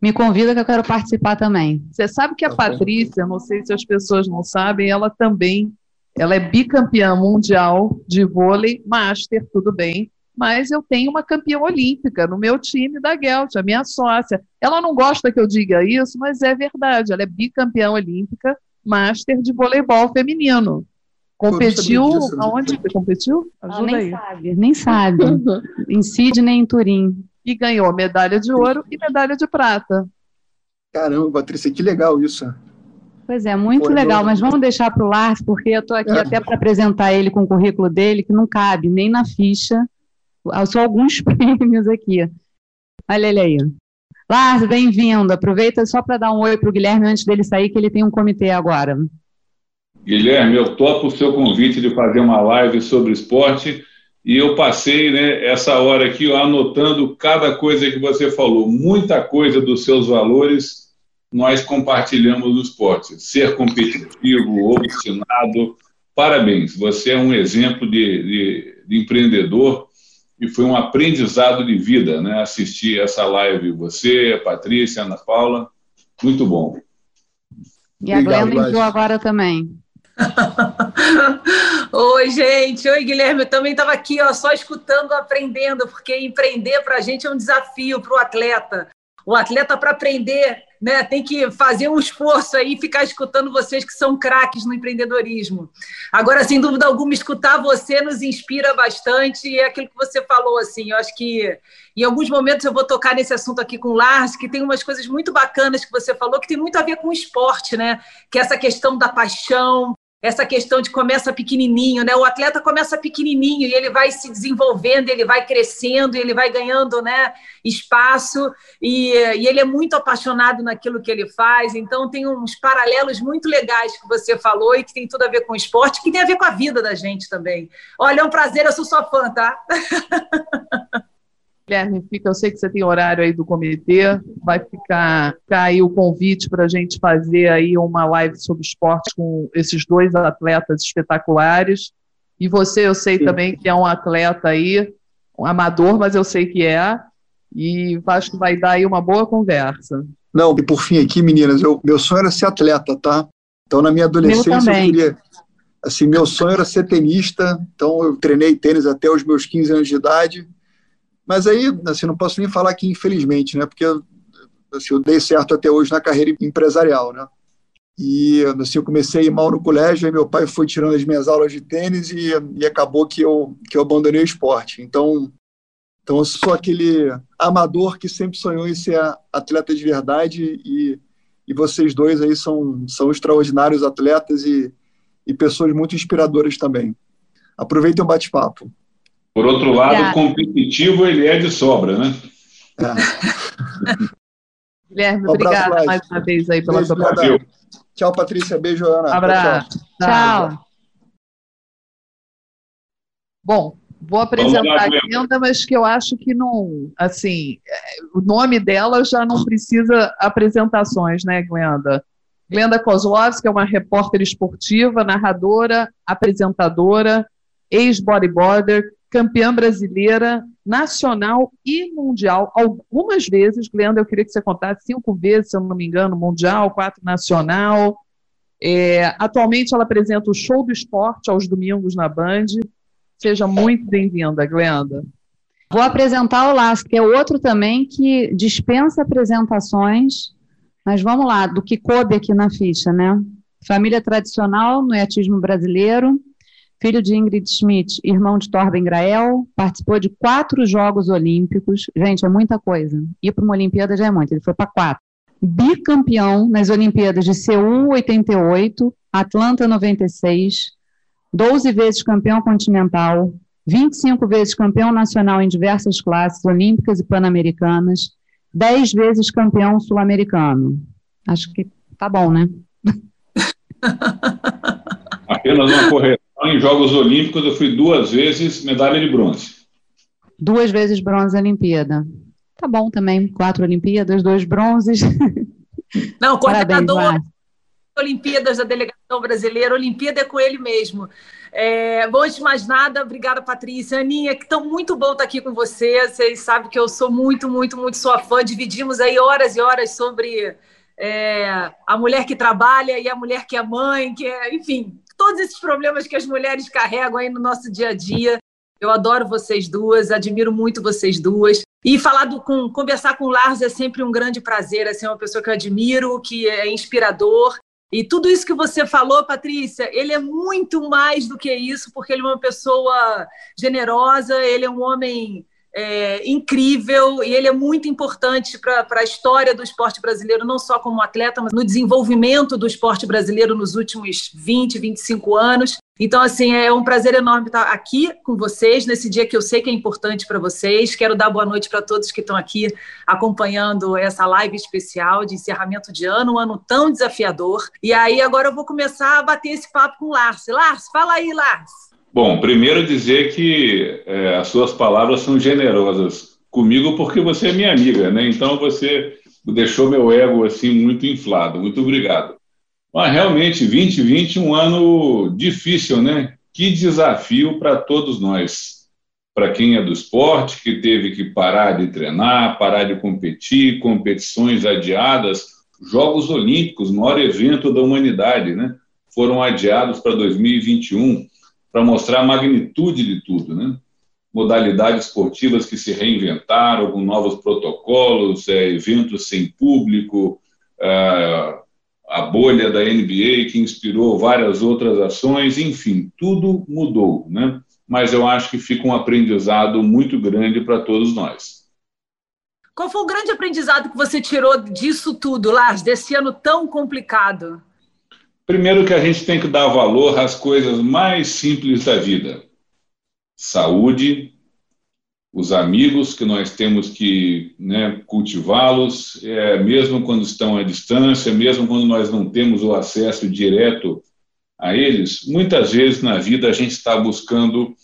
Me convida que eu quero participar também. Você sabe que a tá Patrícia, não sei se as pessoas não sabem, ela também ela é bicampeã mundial de vôlei, master, tudo bem, mas eu tenho uma campeã olímpica no meu time da Gelt, a minha sócia. Ela não gosta que eu diga isso, mas é verdade. Ela é bicampeã olímpica, master de voleibol feminino. Competiu. Disso, aonde você competiu? Ajuda nem aí. sabe, nem sabe. em Sydney, em Turim. E ganhou medalha de ouro e medalha de prata. Caramba, Patrícia, que legal isso. Pois é, muito legal, mas vamos deixar para o Lars, porque eu estou aqui é. até para apresentar ele com o currículo dele, que não cabe nem na ficha, só alguns prêmios aqui. Olha ele aí. Lars, bem-vindo. Aproveita só para dar um oi para o Guilherme antes dele sair, que ele tem um comitê agora. Guilherme, eu topo o seu convite de fazer uma live sobre esporte e eu passei né, essa hora aqui ó, anotando cada coisa que você falou, muita coisa dos seus valores nós compartilhamos no esporte. Ser competitivo, obstinado, parabéns. Você é um exemplo de, de, de empreendedor e foi um aprendizado de vida, né? Assistir essa live, você, a Patrícia, a Ana Paula, muito bom. E a Glenda entrou agora também. Oi, gente. Oi, Guilherme. Eu também estava aqui, ó, só escutando, aprendendo, porque empreender para a gente é um desafio para o atleta. O atleta, para aprender, né, tem que fazer um esforço aí e ficar escutando vocês que são craques no empreendedorismo. Agora, sem dúvida alguma, escutar você nos inspira bastante e é aquilo que você falou, assim, eu acho que em alguns momentos eu vou tocar nesse assunto aqui com o Lars, que tem umas coisas muito bacanas que você falou, que tem muito a ver com o esporte, né? Que é essa questão da paixão, essa questão de começa pequenininho, né? O atleta começa pequenininho e ele vai se desenvolvendo, ele vai crescendo, ele vai ganhando, né, espaço e, e, ele é muito apaixonado naquilo que ele faz. Então tem uns paralelos muito legais que você falou e que tem tudo a ver com o esporte, que tem a ver com a vida da gente também. Olha, é um prazer, eu sou sua fã, tá? Guilherme, fica, eu sei que você tem horário aí do comitê, vai ficar, ficar aí o convite para a gente fazer aí uma live sobre esporte com esses dois atletas espetaculares. E você, eu sei Sim. também que é um atleta aí, um amador, mas eu sei que é, e acho que vai dar aí uma boa conversa. Não, e por fim aqui, meninas, eu, meu sonho era ser atleta, tá? Então, na minha adolescência, eu queria. Assim, meu sonho era ser tenista, então eu treinei tênis até os meus 15 anos de idade mas aí, assim, não posso nem falar que infelizmente, né? Porque assim, eu dei certo até hoje na carreira empresarial, né? E assim, eu comecei mal no colégio, aí meu pai foi tirando as minhas aulas de tênis e, e acabou que eu, que eu abandonei o esporte. Então, então, eu sou aquele amador que sempre sonhou em ser atleta de verdade e, e vocês dois aí são, são extraordinários atletas e, e pessoas muito inspiradoras também. Aproveitem o bate-papo. Por outro lado, Obrigada. competitivo ele é de sobra, né? É. Guilherme, um obrigada mais uma vez aí pela sua participação. Tchau, Patrícia. Beijo, Ana. Abraço. Tchau. tchau. Bom, vou apresentar a Glenda, mas que eu acho que não, assim, o nome dela já não precisa apresentações, né, Glenda? Glenda Kozlovski é uma repórter esportiva, narradora, apresentadora, ex-bodyboarder, campeã brasileira, nacional e mundial, algumas vezes. Leandro, eu queria que você contasse cinco vezes, se eu não me engano, mundial, quatro nacional. É, atualmente ela apresenta o Show do Esporte aos domingos na Band. Seja muito bem-vinda, Glenda. Vou apresentar o Las, que é outro também que dispensa apresentações, mas vamos lá, do que coube aqui na ficha, né? Família tradicional no etismo brasileiro, filho de Ingrid Schmidt, irmão de Torben Grael, participou de quatro Jogos Olímpicos. Gente, é muita coisa. Ir para uma Olimpíada já é muito, ele foi para quatro. Bicampeão nas Olimpíadas de Seul 88, Atlanta 96, 12 vezes campeão continental, 25 vezes campeão nacional em diversas classes olímpicas e pan-americanas, 10 vezes campeão sul-americano. Acho que tá bom, né? Apenas uma correção. Em Jogos Olímpicos, eu fui duas vezes medalha de bronze. Duas vezes bronze na Olimpíada. Tá bom também. Quatro Olimpíadas, dois bronzes. Não, coordenador Olimpíadas da delegação brasileira. Olimpíada é com ele mesmo. É, bom, antes de mais nada, obrigada, Patrícia. Aninha, que tão muito bom estar aqui com você. Vocês sabem que eu sou muito, muito, muito sua fã. Dividimos aí horas e horas sobre é, a mulher que trabalha e a mulher que é mãe, que é, enfim, todos esses problemas que as mulheres carregam aí no nosso dia a dia. Eu adoro vocês duas, admiro muito vocês duas. E falar do, com, conversar com o Lars é sempre um grande prazer. Assim, é uma pessoa que eu admiro, que é inspirador. E tudo isso que você falou, Patrícia, ele é muito mais do que isso, porque ele é uma pessoa generosa, ele é um homem é, incrível e ele é muito importante para a história do esporte brasileiro, não só como atleta, mas no desenvolvimento do esporte brasileiro nos últimos 20, 25 anos. Então, assim, é um prazer enorme estar aqui com vocês, nesse dia que eu sei que é importante para vocês. Quero dar boa noite para todos que estão aqui acompanhando essa live especial de encerramento de ano, um ano tão desafiador. E aí, agora eu vou começar a bater esse papo com o Lars. Lars, fala aí, Lars. Bom, primeiro dizer que é, as suas palavras são generosas comigo porque você é minha amiga, né? Então você deixou meu ego assim muito inflado. Muito obrigado. Mas realmente 2020 um ano difícil, né? Que desafio para todos nós. Para quem é do esporte, que teve que parar de treinar, parar de competir, competições adiadas, Jogos Olímpicos, maior evento da humanidade, né? Foram adiados para 2021 para mostrar a magnitude de tudo, né? Modalidades esportivas que se reinventaram com novos protocolos, é, eventos sem público, é, a bolha da NBA que inspirou várias outras ações, enfim, tudo mudou, né? Mas eu acho que fica um aprendizado muito grande para todos nós. Qual foi o grande aprendizado que você tirou disso tudo, Lars, desse ano tão complicado? Primeiro que a gente tem que dar valor às coisas mais simples da vida. Saúde, os amigos que nós temos que né, cultivá-los, é, mesmo quando estão à distância, mesmo quando nós não temos o acesso direto a eles. Muitas vezes na vida a gente está buscando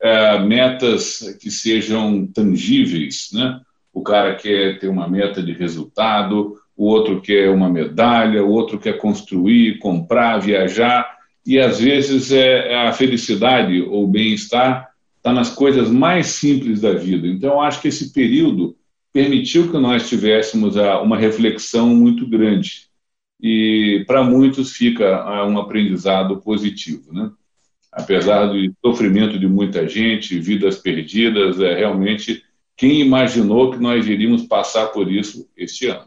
é, metas que sejam tangíveis, né? O cara quer ter uma meta de resultado, o outro quer uma medalha, o outro quer construir, comprar, viajar, e às vezes é, é a felicidade ou o bem-estar está nas coisas mais simples da vida. Então, eu acho que esse período permitiu que nós tivéssemos uma reflexão muito grande. E para muitos fica um aprendizado positivo. Né? Apesar do sofrimento de muita gente, vidas perdidas, é realmente quem imaginou que nós iríamos passar por isso este ano.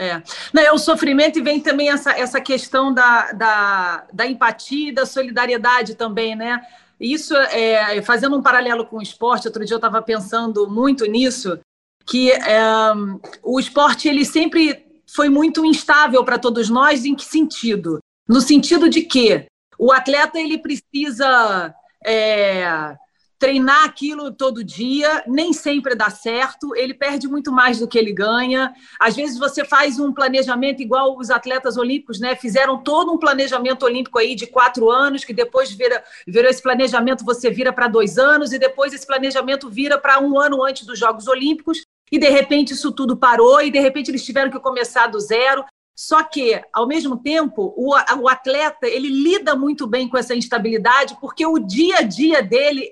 É. Não, é o sofrimento e vem também essa, essa questão da, da, da empatia e da solidariedade também, né? Isso, é, fazendo um paralelo com o esporte, outro dia eu estava pensando muito nisso, que é, o esporte ele sempre foi muito instável para todos nós, em que sentido? No sentido de que o atleta ele precisa é, treinar aquilo todo dia, nem sempre dá certo, ele perde muito mais do que ele ganha. Às vezes você faz um planejamento igual os atletas olímpicos, né? Fizeram todo um planejamento olímpico aí de quatro anos, que depois vira, virou esse planejamento, você vira para dois anos, e depois esse planejamento vira para um ano antes dos Jogos Olímpicos, e de repente isso tudo parou, e de repente eles tiveram que começar do zero. Só que, ao mesmo tempo, o, o atleta ele lida muito bem com essa instabilidade, porque o dia a dia dele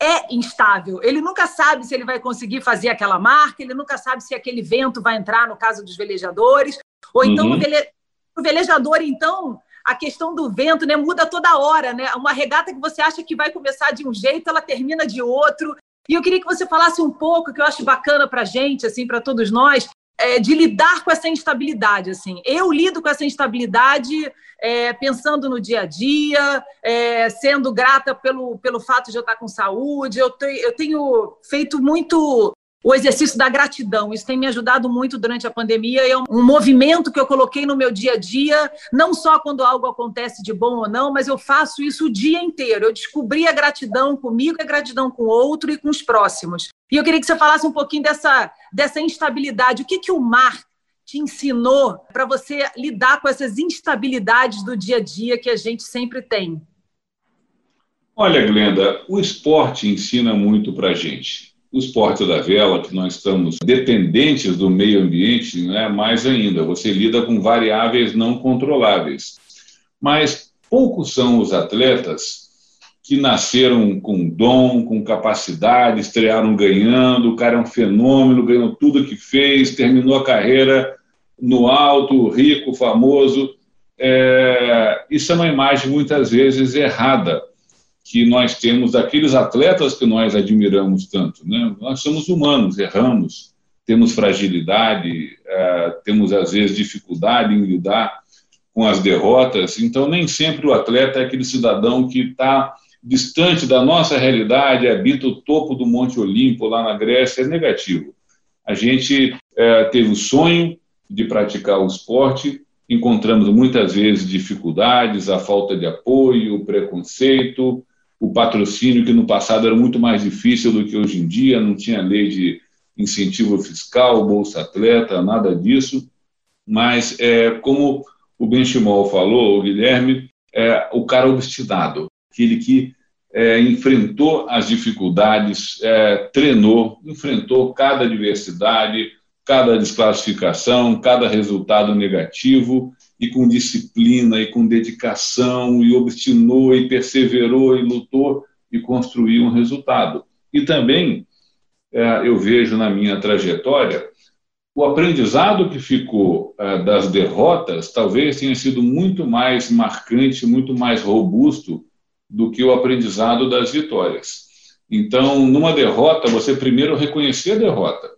é instável. Ele nunca sabe se ele vai conseguir fazer aquela marca, ele nunca sabe se aquele vento vai entrar no caso dos velejadores. Ou então uhum. o, vele... o velejador, então, a questão do vento né, muda toda hora. Né? Uma regata que você acha que vai começar de um jeito, ela termina de outro. E eu queria que você falasse um pouco, que eu acho bacana para a gente, assim, para todos nós, é, de lidar com essa instabilidade. Assim, eu lido com essa instabilidade é, pensando no dia a dia, é, sendo grata pelo, pelo fato de eu estar com saúde. Eu, te, eu tenho feito muito o exercício da gratidão. Isso tem me ajudado muito durante a pandemia. É um movimento que eu coloquei no meu dia a dia, não só quando algo acontece de bom ou não, mas eu faço isso o dia inteiro. Eu descobri a gratidão comigo, a gratidão com o outro e com os próximos. E eu queria que você falasse um pouquinho dessa, dessa instabilidade. O que, que o mar te ensinou para você lidar com essas instabilidades do dia a dia que a gente sempre tem? Olha, Glenda, o esporte ensina muito para a gente. O esporte da vela, que nós estamos dependentes do meio ambiente, né, mais ainda, você lida com variáveis não controláveis. Mas poucos são os atletas que nasceram com dom, com capacidade, estrearam ganhando, o cara é um fenômeno, ganhou tudo que fez, terminou a carreira no alto, rico, famoso. É, isso é uma imagem muitas vezes errada que nós temos daqueles atletas que nós admiramos tanto. Né? Nós somos humanos, erramos, temos fragilidade, é, temos às vezes dificuldade em lidar com as derrotas. Então, nem sempre o atleta é aquele cidadão que está distante da nossa realidade, habita o topo do Monte Olimpo, lá na Grécia, é negativo. A gente é, teve o sonho de praticar o esporte, encontramos muitas vezes dificuldades, a falta de apoio, o preconceito, o patrocínio, que no passado era muito mais difícil do que hoje em dia, não tinha lei de incentivo fiscal, Bolsa Atleta, nada disso. Mas, é, como o Benchimol falou, o Guilherme, é o cara obstinado, aquele que é, enfrentou as dificuldades, é, treinou, enfrentou cada adversidade, cada desclassificação, cada resultado negativo, e com disciplina e com dedicação, e obstinou e perseverou e lutou e construiu um resultado. E também é, eu vejo na minha trajetória o aprendizado que ficou é, das derrotas talvez tenha sido muito mais marcante, muito mais robusto do que o aprendizado das vitórias. Então, numa derrota, você primeiro reconhecer a derrota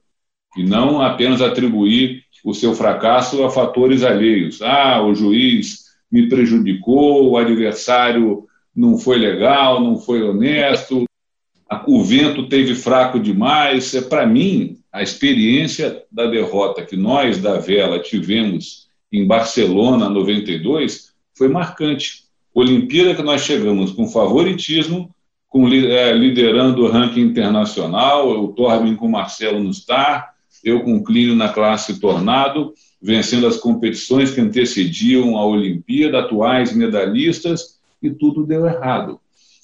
e não apenas atribuir o seu fracasso a fatores alheios. Ah, o juiz me prejudicou, o adversário não foi legal, não foi honesto, o vento teve fraco demais. É para mim a experiência da derrota que nós da Vela tivemos em Barcelona 92 foi marcante. Olimpíada que nós chegamos com favoritismo, com, é, liderando o ranking internacional, o Torben com o Marcelo no Star, eu com o Clínio na classe Tornado, vencendo as competições que antecediam a Olimpíada, atuais medalhistas, e tudo deu errado.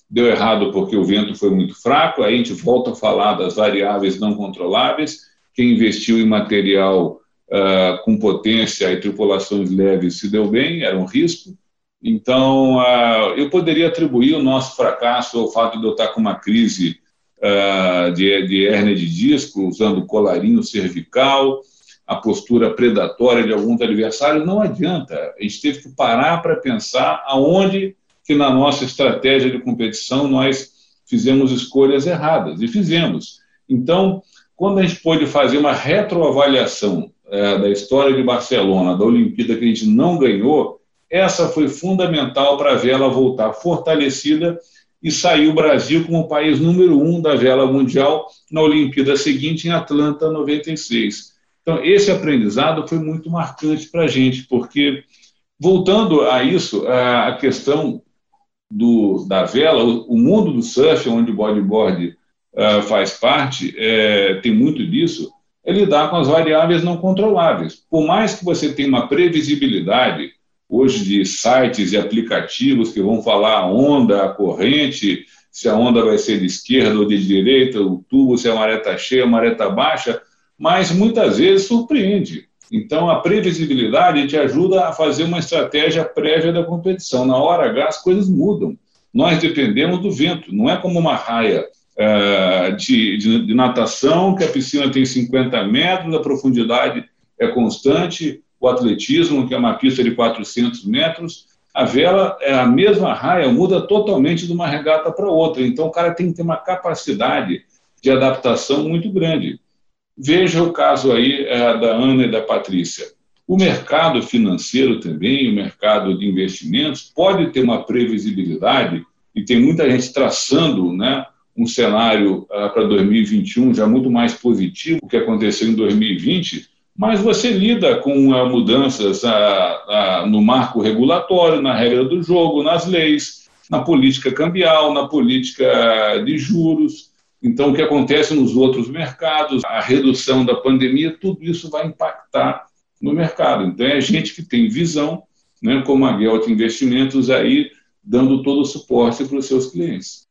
Deu errado porque o vento foi muito fraco, aí a gente volta a falar das variáveis não controláveis, quem investiu em material uh, com potência e tripulações leves se deu bem, era um risco, então, uh, eu poderia atribuir o nosso fracasso ao fato de eu estar com uma crise uh, de, de hérnia de disco, usando colarinho cervical, a postura predatória de alguns adversários. Não adianta. A gente teve que parar para pensar aonde que na nossa estratégia de competição nós fizemos escolhas erradas, e fizemos. Então, quando a gente pôde fazer uma retroavaliação uh, da história de Barcelona, da Olimpíada que a gente não ganhou, essa foi fundamental para a vela voltar fortalecida e sair o Brasil como o país número um da vela mundial na Olimpíada seguinte, em Atlanta, 96. Então, esse aprendizado foi muito marcante para a gente, porque, voltando a isso, a questão do, da vela, o mundo do surf, onde o bodyboard uh, faz parte, é, tem muito disso, é lidar com as variáveis não controláveis. Por mais que você tenha uma previsibilidade hoje de sites e aplicativos que vão falar a onda, a corrente, se a onda vai ser de esquerda ou de direita, o tubo, se a maré está cheia, a maré está baixa, mas muitas vezes surpreende. Então, a previsibilidade te ajuda a fazer uma estratégia prévia da competição. Na hora H, as coisas mudam. Nós dependemos do vento, não é como uma raia uh, de, de, de natação, que a piscina tem 50 metros, a profundidade é constante, o atletismo, que é uma pista de 400 metros, a vela é a mesma raia, muda totalmente de uma regata para outra. Então, o cara tem que ter uma capacidade de adaptação muito grande. Veja o caso aí é, da Ana e da Patrícia. O mercado financeiro também, o mercado de investimentos, pode ter uma previsibilidade, e tem muita gente traçando né, um cenário uh, para 2021 já muito mais positivo do que aconteceu em 2020, mas você lida com uh, mudanças uh, uh, no marco regulatório, na regra do jogo, nas leis, na política cambial, na política de juros. Então, o que acontece nos outros mercados, a redução da pandemia, tudo isso vai impactar no mercado. Então, é gente que tem visão, né, como a Guelta Investimentos, aí dando todo o suporte para os seus clientes.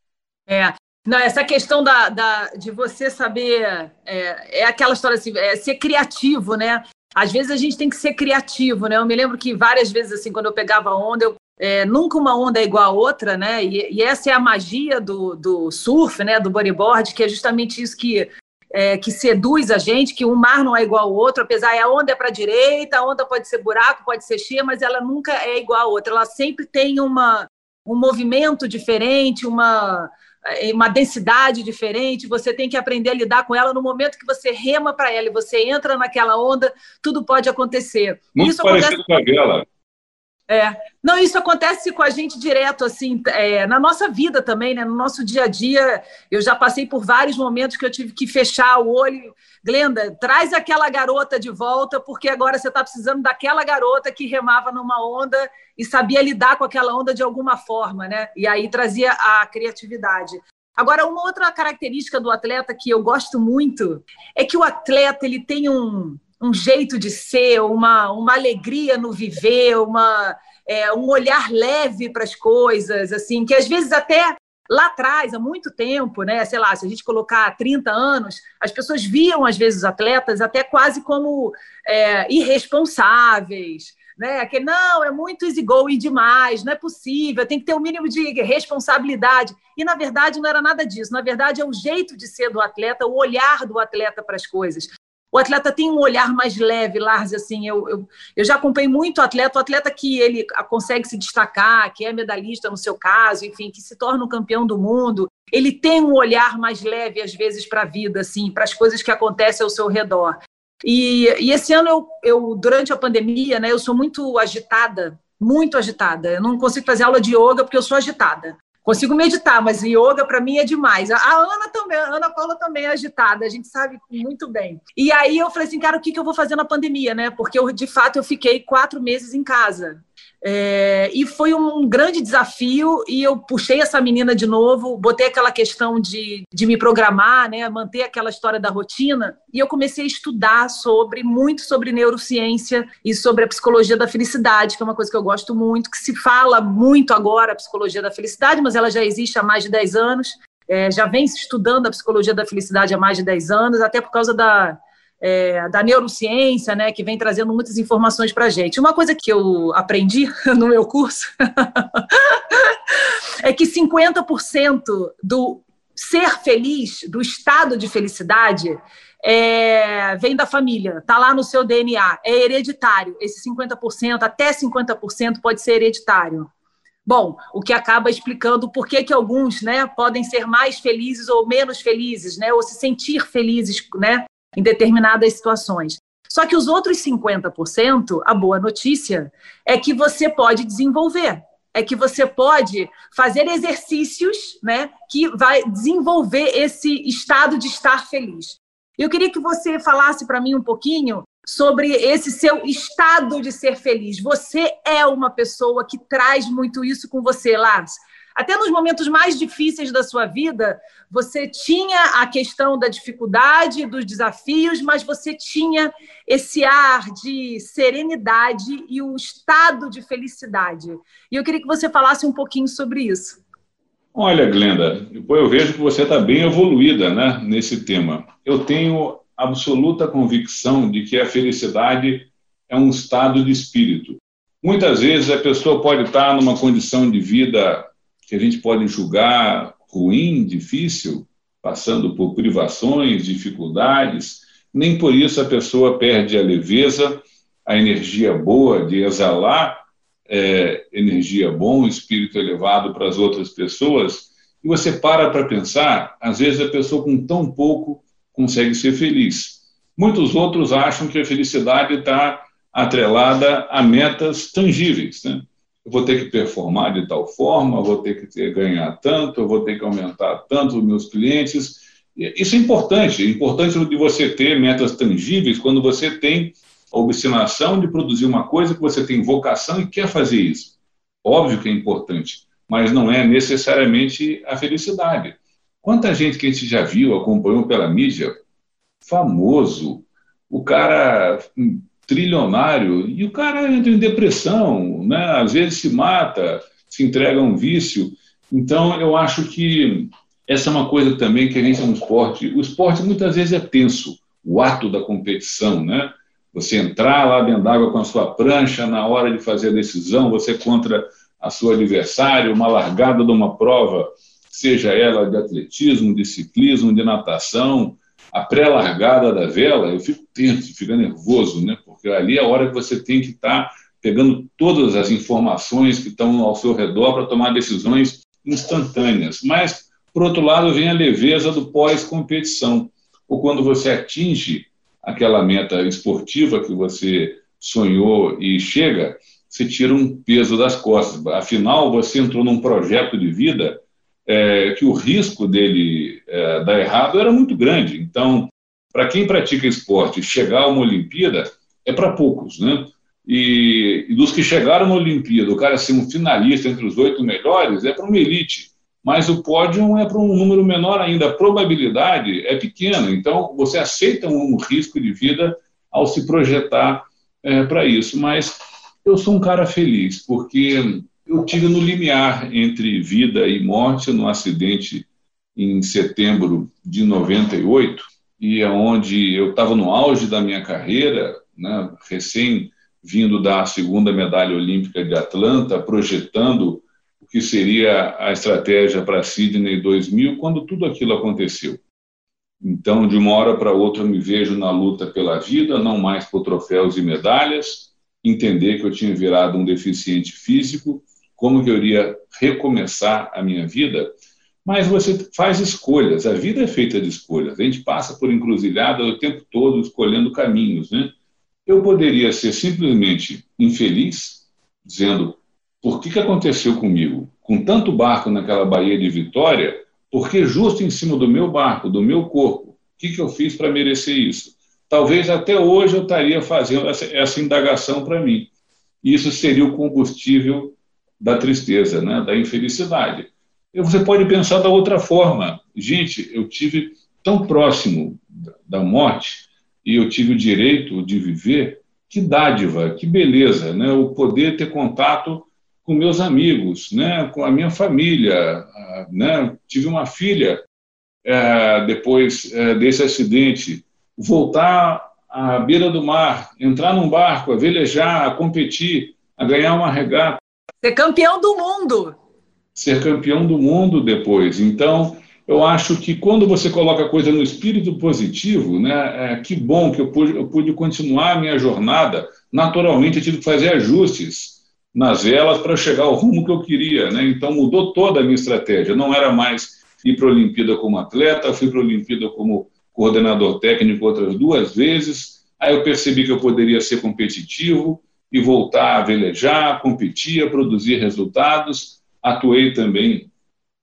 É, não, essa questão da, da, de você saber. É, é aquela história assim, é ser criativo, né? Às vezes a gente tem que ser criativo, né? Eu me lembro que várias vezes, assim, quando eu pegava onda, eu, é, nunca uma onda é igual a outra, né? E, e, essa é a magia do, do surf, né? Do bodyboard, que é justamente isso que, é, que seduz a gente, que um mar não é igual ao outro, apesar a onda é para a direita, a onda pode ser buraco, pode ser cheia, mas ela nunca é igual a outra. Ela sempre tem uma, um movimento diferente, uma uma densidade diferente, você tem que aprender a lidar com ela no momento que você rema para ela e você entra naquela onda, tudo pode acontecer. Muito isso parecido acontece... com a vela. É. Não, isso acontece com a gente direto, assim, é, na nossa vida também, né? No nosso dia a dia. Eu já passei por vários momentos que eu tive que fechar o olho. Glenda, traz aquela garota de volta, porque agora você está precisando daquela garota que remava numa onda e sabia lidar com aquela onda de alguma forma, né? E aí trazia a criatividade. Agora, uma outra característica do atleta que eu gosto muito é que o atleta ele tem um, um jeito de ser, uma, uma alegria no viver, uma, é, um olhar leve para as coisas, assim, que às vezes até lá atrás, há muito tempo, né, sei lá, se a gente colocar 30 anos, as pessoas viam às vezes os atletas até quase como é, irresponsáveis, né? Que não, é muito easygoing demais, não é possível, tem que ter o um mínimo de responsabilidade. E na verdade não era nada disso. Na verdade é o jeito de ser do atleta, o olhar do atleta para as coisas. O atleta tem um olhar mais leve, Lars, assim, eu, eu, eu já acompanhei muito atleta, o atleta que ele consegue se destacar, que é medalhista no seu caso, enfim, que se torna um campeão do mundo, ele tem um olhar mais leve, às vezes, para a vida, assim, para as coisas que acontecem ao seu redor. E, e esse ano, eu, eu, durante a pandemia, né, eu sou muito agitada, muito agitada. Eu não consigo fazer aula de yoga porque eu sou agitada. Consigo meditar, mas yoga para mim é demais. A Ana também, a Ana Paula também é agitada, a gente sabe muito bem. E aí eu falei assim, cara, o que, que eu vou fazer na pandemia, né? Porque eu, de fato eu fiquei quatro meses em casa. É, e foi um grande desafio, e eu puxei essa menina de novo, botei aquela questão de, de me programar, né, manter aquela história da rotina, e eu comecei a estudar sobre muito sobre neurociência e sobre a psicologia da felicidade, que é uma coisa que eu gosto muito, que se fala muito agora, a psicologia da felicidade, mas ela já existe há mais de 10 anos, é, já vem estudando a psicologia da felicidade há mais de 10 anos, até por causa da, é, da neurociência, né, que vem trazendo muitas informações para a gente. Uma coisa que eu aprendi no meu curso é que 50% do ser feliz, do estado de felicidade, é, vem da família, está lá no seu DNA, é hereditário. Esse 50%, até 50% pode ser hereditário. Bom, o que acaba explicando por que, que alguns né, podem ser mais felizes ou menos felizes, né, ou se sentir felizes né, em determinadas situações. Só que os outros 50%, a boa notícia é que você pode desenvolver, é que você pode fazer exercícios, né, que vai desenvolver esse estado de estar feliz. Eu queria que você falasse para mim um pouquinho sobre esse seu estado de ser feliz. Você é uma pessoa que traz muito isso com você, Lars. Até nos momentos mais difíceis da sua vida, você tinha a questão da dificuldade, dos desafios, mas você tinha esse ar de serenidade e o estado de felicidade. E eu queria que você falasse um pouquinho sobre isso. Olha, Glenda, depois eu vejo que você está bem evoluída né, nesse tema. Eu tenho absoluta convicção de que a felicidade é um estado de espírito. Muitas vezes a pessoa pode estar numa condição de vida que a gente pode julgar ruim, difícil, passando por privações, dificuldades, nem por isso a pessoa perde a leveza, a energia boa de exalar é, energia bom, espírito elevado para as outras pessoas, e você para para pensar, às vezes a pessoa com tão pouco consegue ser feliz. Muitos outros acham que a felicidade está atrelada a metas tangíveis, né? Eu vou ter que performar de tal forma, vou ter que ter, ganhar tanto, eu vou ter que aumentar tanto os meus clientes. Isso é importante, é importante de você ter metas tangíveis quando você tem a obstinação de produzir uma coisa que você tem vocação e quer fazer isso. Óbvio que é importante, mas não é necessariamente a felicidade. Quanta gente que a gente já viu, acompanhou pela mídia, famoso, o cara trilionário, e o cara entra em depressão, né? às vezes se mata, se entrega a um vício. Então, eu acho que essa é uma coisa também que a gente no esporte. O esporte muitas vezes é tenso, o ato da competição, né? Você entrar lá dentro d'água com a sua prancha, na hora de fazer a decisão, você contra a sua adversário, uma largada de uma prova, seja ela de atletismo, de ciclismo, de natação, a pré-largada da vela, eu fico tenso, fico nervoso, né? Ali é a hora que você tem que estar tá pegando todas as informações que estão ao seu redor para tomar decisões instantâneas. Mas, por outro lado, vem a leveza do pós-competição, ou quando você atinge aquela meta esportiva que você sonhou e chega, você tira um peso das costas. Afinal, você entrou num projeto de vida é, que o risco dele é, dar errado era muito grande. Então, para quem pratica esporte, chegar a uma Olimpíada é para poucos, né? E, e, dos que chegaram na Olimpíada, o cara ser um finalista entre os oito melhores é para uma elite, mas o pódio é para um número menor ainda. A probabilidade é pequena, então você aceita um risco de vida ao se projetar é, para isso. Mas eu sou um cara feliz, porque eu tive no limiar entre vida e morte no acidente em setembro de 98, e é onde eu estava no auge da minha carreira, né, recém vindo da segunda medalha olímpica de Atlanta, projetando o que seria a estratégia para Sydney 2000, quando tudo aquilo aconteceu. Então, de uma hora para outra, eu me vejo na luta pela vida, não mais por troféus e medalhas, entender que eu tinha virado um deficiente físico como que eu iria recomeçar a minha vida, mas você faz escolhas, a vida é feita de escolhas, a gente passa por encruzilhada o tempo todo escolhendo caminhos, né? Eu poderia ser simplesmente infeliz, dizendo, por que, que aconteceu comigo? Com tanto barco naquela Baía de Vitória, por que justo em cima do meu barco, do meu corpo? O que, que eu fiz para merecer isso? Talvez até hoje eu estaria fazendo essa, essa indagação para mim. Isso seria o combustível da tristeza, né, da infelicidade. E você pode pensar da outra forma. Gente, eu tive tão próximo da morte e eu tive o direito de viver. Que dádiva, que beleza, né? O poder ter contato com meus amigos, né? Com a minha família, né? Tive uma filha é, depois é, desse acidente. Voltar à beira do mar, entrar num barco, a velejar, a competir, a ganhar uma regata. Ser campeão do mundo. Ser campeão do mundo depois. Então, eu acho que quando você coloca a coisa no espírito positivo, né, é, que bom que eu pude, eu pude continuar a minha jornada. Naturalmente, eu tive que fazer ajustes nas velas para chegar ao rumo que eu queria. Né? Então, mudou toda a minha estratégia. Não era mais ir para a Olimpíada como atleta, fui para a Olimpíada como coordenador técnico outras duas vezes. Aí eu percebi que eu poderia ser competitivo, e voltar a velejar, competir, a produzir resultados. Atuei também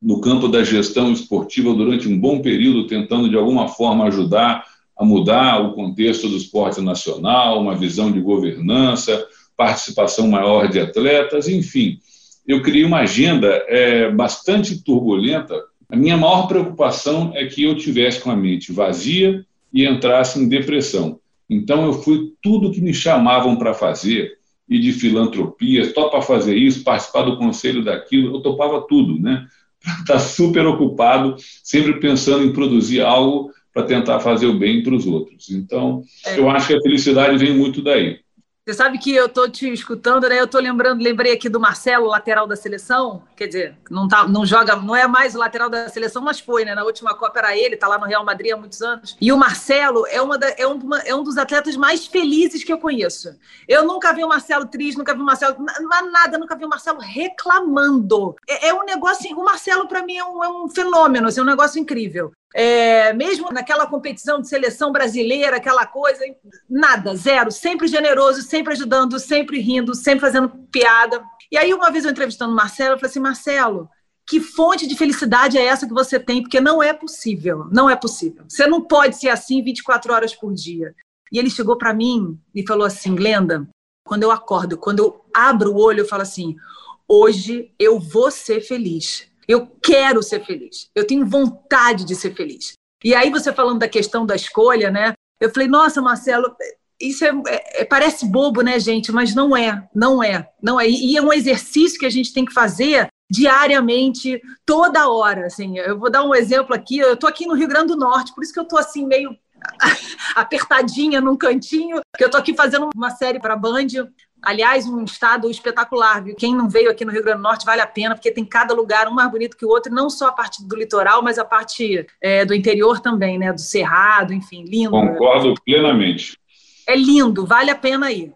no campo da gestão esportiva durante um bom período, tentando de alguma forma ajudar a mudar o contexto do esporte nacional, uma visão de governança, participação maior de atletas, enfim. Eu criei uma agenda é, bastante turbulenta. A minha maior preocupação é que eu tivesse com a mente vazia e entrasse em depressão. Então, eu fui tudo que me chamavam para fazer, e de filantropia, topa fazer isso, participar do conselho daquilo, eu topava tudo, né? Estar tá super ocupado, sempre pensando em produzir algo para tentar fazer o bem para os outros. Então, é. eu acho que a felicidade vem muito daí. Você sabe que eu estou te escutando, né? Eu estou lembrando, lembrei aqui do Marcelo, lateral da seleção. Quer dizer, não, tá, não joga, não é mais o lateral da seleção, mas foi, né? Na última Copa era ele, está lá no Real Madrid há muitos anos. E o Marcelo é, uma da, é, uma, é um dos atletas mais felizes que eu conheço. Eu nunca vi o Marcelo triste, nunca vi o Marcelo. Nada, nunca vi o Marcelo reclamando. É, é um negócio. O Marcelo, para mim, é um, é um fenômeno, assim, é um negócio incrível. É, mesmo naquela competição de seleção brasileira, aquela coisa, nada, zero, sempre generoso, sempre ajudando, sempre rindo, sempre fazendo piada. E aí, uma vez eu entrevistando o Marcelo, eu falei assim: Marcelo, que fonte de felicidade é essa que você tem? Porque não é possível, não é possível. Você não pode ser assim 24 horas por dia. E ele chegou para mim e falou assim: Glenda, quando eu acordo, quando eu abro o olho, eu falo assim: hoje eu vou ser feliz. Eu quero ser feliz. Eu tenho vontade de ser feliz. E aí você falando da questão da escolha, né? Eu falei, nossa, Marcelo, isso é, é, parece bobo, né, gente? Mas não é, não é, não é. E é um exercício que a gente tem que fazer diariamente, toda hora. Assim, eu vou dar um exemplo aqui. Eu estou aqui no Rio Grande do Norte, por isso que eu estou assim meio apertadinha num cantinho, que eu estou aqui fazendo uma série para Band. Aliás, um estado espetacular, viu? Quem não veio aqui no Rio Grande do Norte vale a pena, porque tem cada lugar um mais bonito que o outro, não só a parte do litoral, mas a parte é, do interior também, né? Do Cerrado, enfim, lindo. Concordo plenamente. É lindo, vale a pena ir.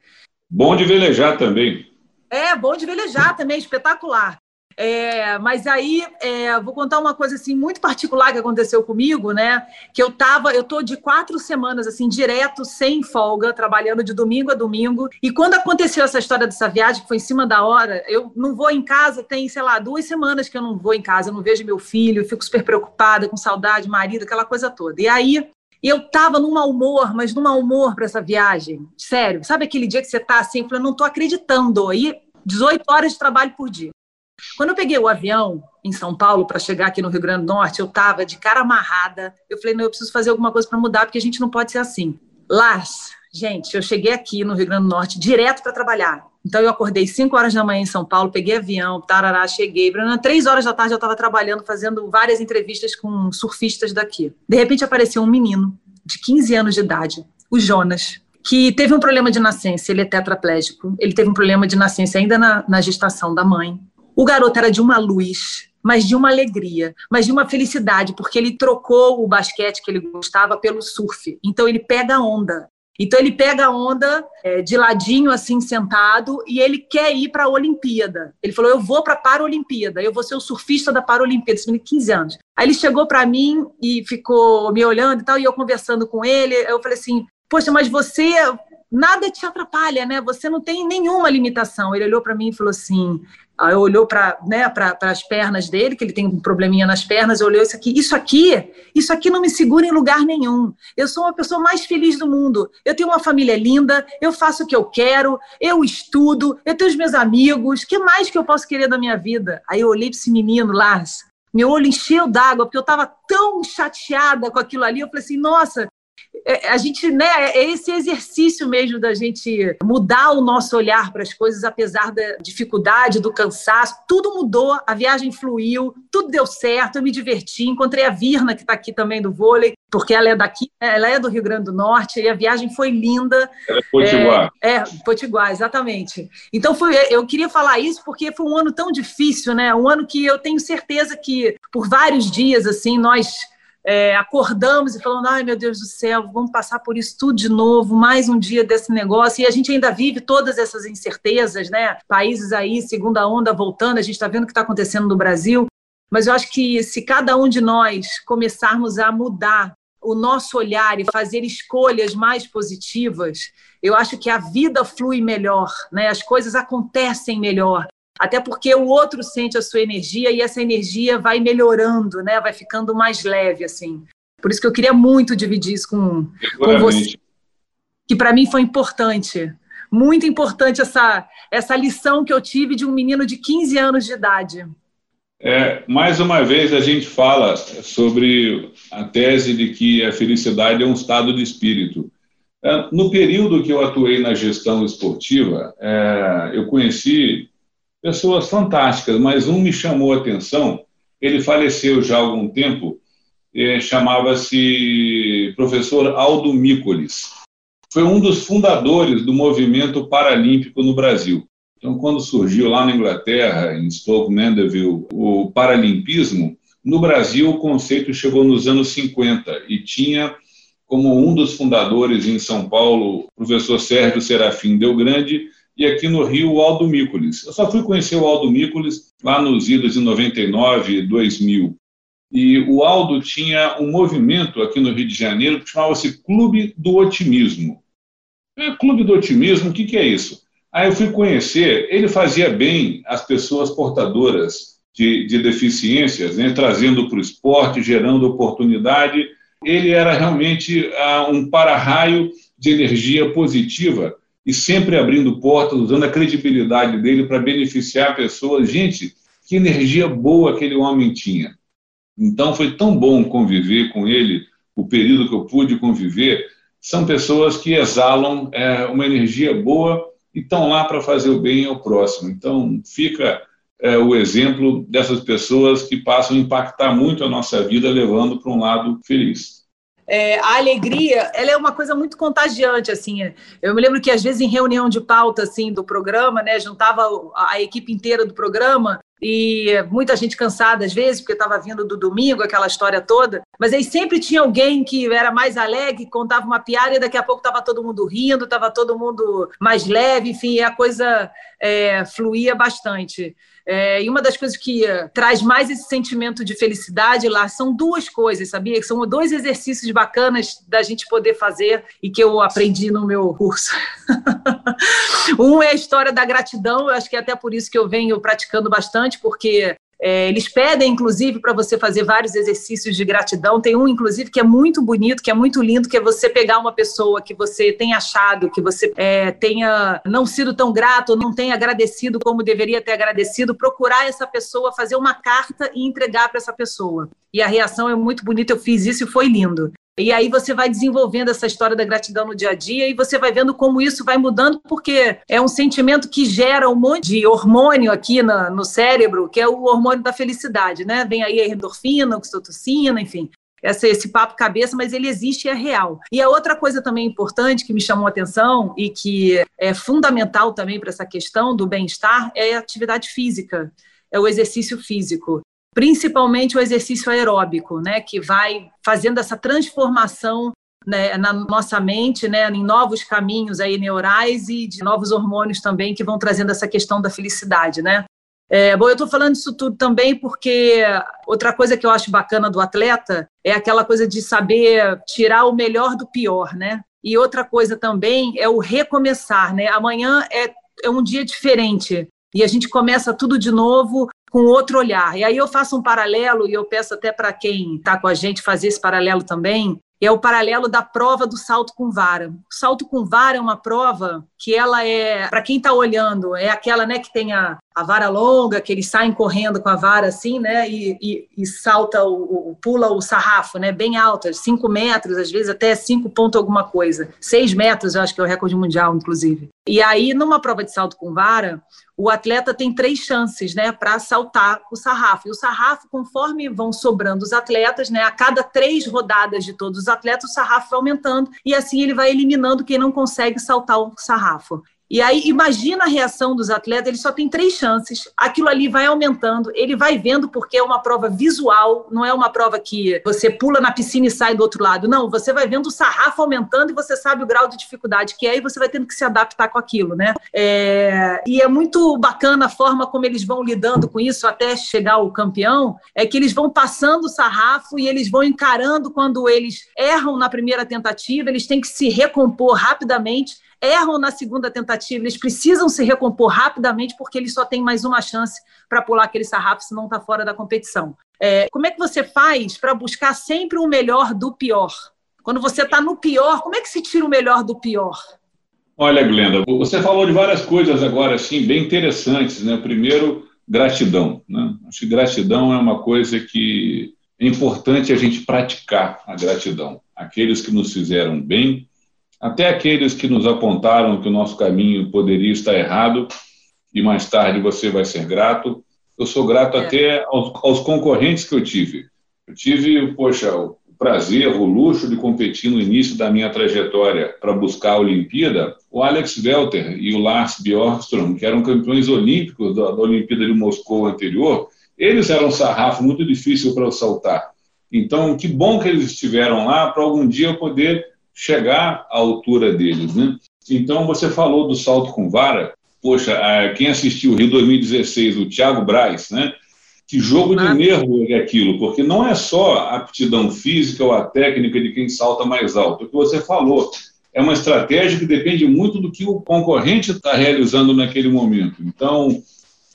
Bom de velejar também. É, bom de velejar também, espetacular. É, mas aí é, vou contar uma coisa assim muito particular que aconteceu comigo, né? Que eu tava, eu tô de quatro semanas assim direto, sem folga, trabalhando de domingo a domingo. E quando aconteceu essa história dessa viagem, que foi em cima da hora, eu não vou em casa, tem sei lá duas semanas que eu não vou em casa, eu não vejo meu filho, fico super preocupada, com saudade, marido, aquela coisa toda. E aí eu tava num mau humor, mas num mau humor para essa viagem. Sério, sabe aquele dia que você tá assim, falando, não tô acreditando. Aí 18 horas de trabalho por dia. Quando eu peguei o avião em São Paulo para chegar aqui no Rio Grande do Norte, eu estava de cara amarrada. Eu falei, não, eu preciso fazer alguma coisa para mudar, porque a gente não pode ser assim. Lars, gente, eu cheguei aqui no Rio Grande do Norte direto para trabalhar. Então eu acordei 5 horas da manhã em São Paulo, peguei avião, tarará, cheguei. Três horas da tarde eu estava trabalhando, fazendo várias entrevistas com surfistas daqui. De repente apareceu um menino de 15 anos de idade, o Jonas, que teve um problema de nascença, ele é tetraplégico, ele teve um problema de nascença ainda na, na gestação da mãe. O garoto era de uma luz, mas de uma alegria, mas de uma felicidade, porque ele trocou o basquete que ele gostava pelo surf. Então ele pega a onda. Então ele pega a onda é, de ladinho, assim, sentado, e ele quer ir para a Olimpíada. Ele falou: Eu vou para a Paralimpíada, eu vou ser o surfista da Paralimpíada. Menino, 15 anos. Aí ele chegou para mim e ficou me olhando e tal, e eu conversando com ele. Eu falei assim: Poxa, mas você nada te atrapalha, né? Você não tem nenhuma limitação. Ele olhou para mim e falou assim: Aí olhou para né, as pernas dele, que ele tem um probleminha nas pernas, olhou isso aqui, isso aqui, isso aqui não me segura em lugar nenhum. Eu sou uma pessoa mais feliz do mundo. Eu tenho uma família linda, eu faço o que eu quero, eu estudo, eu tenho os meus amigos, que mais que eu posso querer da minha vida? Aí eu olhei para esse menino, Lars, meu olho encheu d'água, porque eu estava tão chateada com aquilo ali, eu falei assim, nossa, a gente, né, é esse exercício mesmo da gente mudar o nosso olhar para as coisas, apesar da dificuldade, do cansaço, tudo mudou, a viagem fluiu, tudo deu certo, eu me diverti, encontrei a Virna, que está aqui também do vôlei, porque ela é daqui, né, ela é do Rio Grande do Norte, e a viagem foi linda. Ela é Potiguar. É, é, Potiguar, exatamente. Então, foi, eu queria falar isso porque foi um ano tão difícil, né, um ano que eu tenho certeza que, por vários dias, assim, nós é, acordamos e falando, ai meu Deus do céu, vamos passar por isso tudo de novo, mais um dia desse negócio, e a gente ainda vive todas essas incertezas, né? Países aí, segunda onda voltando, a gente está vendo o que está acontecendo no Brasil, mas eu acho que se cada um de nós começarmos a mudar o nosso olhar e fazer escolhas mais positivas, eu acho que a vida flui melhor, né? As coisas acontecem melhor. Até porque o outro sente a sua energia e essa energia vai melhorando, né? Vai ficando mais leve, assim. Por isso que eu queria muito dividir isso com, com você. Que para mim foi importante. Muito importante essa, essa lição que eu tive de um menino de 15 anos de idade. É, mais uma vez a gente fala sobre a tese de que a felicidade é um estado de espírito. É, no período que eu atuei na gestão esportiva, é, eu conheci pessoas fantásticas, mas um me chamou a atenção. Ele faleceu já há algum tempo, eh, chamava-se professor Aldo Mícolis. Foi um dos fundadores do movimento paralímpico no Brasil. Então, quando surgiu lá na Inglaterra, em Stoke Mandeville, o paralimpismo, no Brasil o conceito chegou nos anos 50 e tinha como um dos fundadores em São Paulo o professor Sérgio Serafim Del Grande e aqui no Rio o Aldo Mícolis. Eu só fui conhecer o Aldo Mícolis lá nos idos de 99 e 2000. E o Aldo tinha um movimento aqui no Rio de Janeiro que chamava-se Clube do Otimismo. É, Clube do Otimismo, o que, que é isso? Aí eu fui conhecer, ele fazia bem as pessoas portadoras de, de deficiências, né, trazendo para o esporte, gerando oportunidade. Ele era realmente ah, um para-raio de energia positiva e sempre abrindo portas, usando a credibilidade dele para beneficiar pessoas. Gente, que energia boa aquele homem tinha. Então foi tão bom conviver com ele, o período que eu pude conviver, são pessoas que exalam é, uma energia boa e estão lá para fazer o bem ao próximo. Então, fica é, o exemplo dessas pessoas que passam a impactar muito a nossa vida, levando para um lado feliz. É, a alegria, ela é uma coisa muito contagiante, assim. Eu me lembro que às vezes em reunião de pauta, assim, do programa, né, juntava a equipe inteira do programa e muita gente cansada às vezes, porque estava vindo do domingo, aquela história toda. Mas aí sempre tinha alguém que era mais alegre, contava uma piada e daqui a pouco estava todo mundo rindo, estava todo mundo mais leve, enfim, a coisa é, fluía bastante. É, e uma das coisas que traz mais esse sentimento de felicidade lá são duas coisas, sabia? São dois exercícios bacanas da gente poder fazer e que eu aprendi no meu curso. um é a história da gratidão, eu acho que é até por isso que eu venho praticando bastante, porque é, eles pedem, inclusive, para você fazer vários exercícios de gratidão. Tem um, inclusive, que é muito bonito, que é muito lindo, que é você pegar uma pessoa que você tem achado, que você é, tenha não sido tão grato, não tenha agradecido como deveria ter agradecido, procurar essa pessoa, fazer uma carta e entregar para essa pessoa. E a reação é muito bonita. Eu fiz isso e foi lindo. E aí você vai desenvolvendo essa história da gratidão no dia a dia e você vai vendo como isso vai mudando, porque é um sentimento que gera um monte de hormônio aqui no, no cérebro, que é o hormônio da felicidade, né? Vem aí a endorfina, oxitocina, enfim. Esse, esse papo cabeça, mas ele existe e é real. E a outra coisa também importante que me chamou a atenção e que é fundamental também para essa questão do bem-estar é a atividade física, é o exercício físico principalmente o exercício aeróbico, né, que vai fazendo essa transformação né, na nossa mente, né, em novos caminhos aí neurais e de novos hormônios também que vão trazendo essa questão da felicidade, né? É, bom, eu estou falando isso tudo também porque outra coisa que eu acho bacana do atleta é aquela coisa de saber tirar o melhor do pior, né? E outra coisa também é o recomeçar, né? Amanhã é, é um dia diferente e a gente começa tudo de novo com outro olhar. E aí eu faço um paralelo, e eu peço até para quem está com a gente fazer esse paralelo também, é o paralelo da prova do salto com vara. O salto com vara é uma prova que ela é, para quem está olhando, é aquela né, que tem a, a vara longa, que eles saem correndo com a vara assim, né, e, e, e salta, o, o, pula o sarrafo, né, bem alto, 5 metros, às vezes até 5 ponto alguma coisa. 6 metros, eu acho que é o recorde mundial, inclusive. E aí, numa prova de salto com vara, o atleta tem três chances, né, para saltar o sarrafo. E o sarrafo, conforme vão sobrando os atletas, né, a cada três rodadas de todos os atletas, o sarrafo vai aumentando e assim ele vai eliminando quem não consegue saltar o sarrafo. E aí, imagina a reação dos atletas, ele só tem três chances, aquilo ali vai aumentando, ele vai vendo porque é uma prova visual, não é uma prova que você pula na piscina e sai do outro lado, não, você vai vendo o sarrafo aumentando e você sabe o grau de dificuldade que é e você vai tendo que se adaptar com aquilo, né? É... E é muito bacana a forma como eles vão lidando com isso até chegar ao campeão, é que eles vão passando o sarrafo e eles vão encarando quando eles erram na primeira tentativa, eles têm que se recompor rapidamente erram na segunda tentativa, eles precisam se recompor rapidamente porque eles só têm mais uma chance para pular aquele sarrafo, senão está fora da competição. É, como é que você faz para buscar sempre o melhor do pior? Quando você está no pior, como é que se tira o melhor do pior? Olha, Glenda, você falou de várias coisas agora, assim, bem interessantes. Né? Primeiro, gratidão. Né? Acho que gratidão é uma coisa que é importante a gente praticar a gratidão. Aqueles que nos fizeram bem, até aqueles que nos apontaram que o nosso caminho poderia estar errado e mais tarde você vai ser grato. Eu sou grato é. até aos, aos, concorrentes que eu tive. Eu tive, poxa, o prazer, o luxo de competir no início da minha trajetória para buscar a Olimpíada, o Alex Welter e o Lars Bjorkström, que eram campeões olímpicos da, da Olimpíada de Moscou anterior, eles eram um sarrafo muito difícil para eu saltar. Então, que bom que eles estiveram lá para algum dia eu poder chegar à altura deles. Né? Então, você falou do salto com vara. Poxa, quem assistiu o Rio 2016, o Thiago Braz, né? Que jogo de nervo é aquilo, porque não é só a aptidão física ou a técnica de quem salta mais alto. O que você falou é uma estratégia que depende muito do que o concorrente está realizando naquele momento. Então,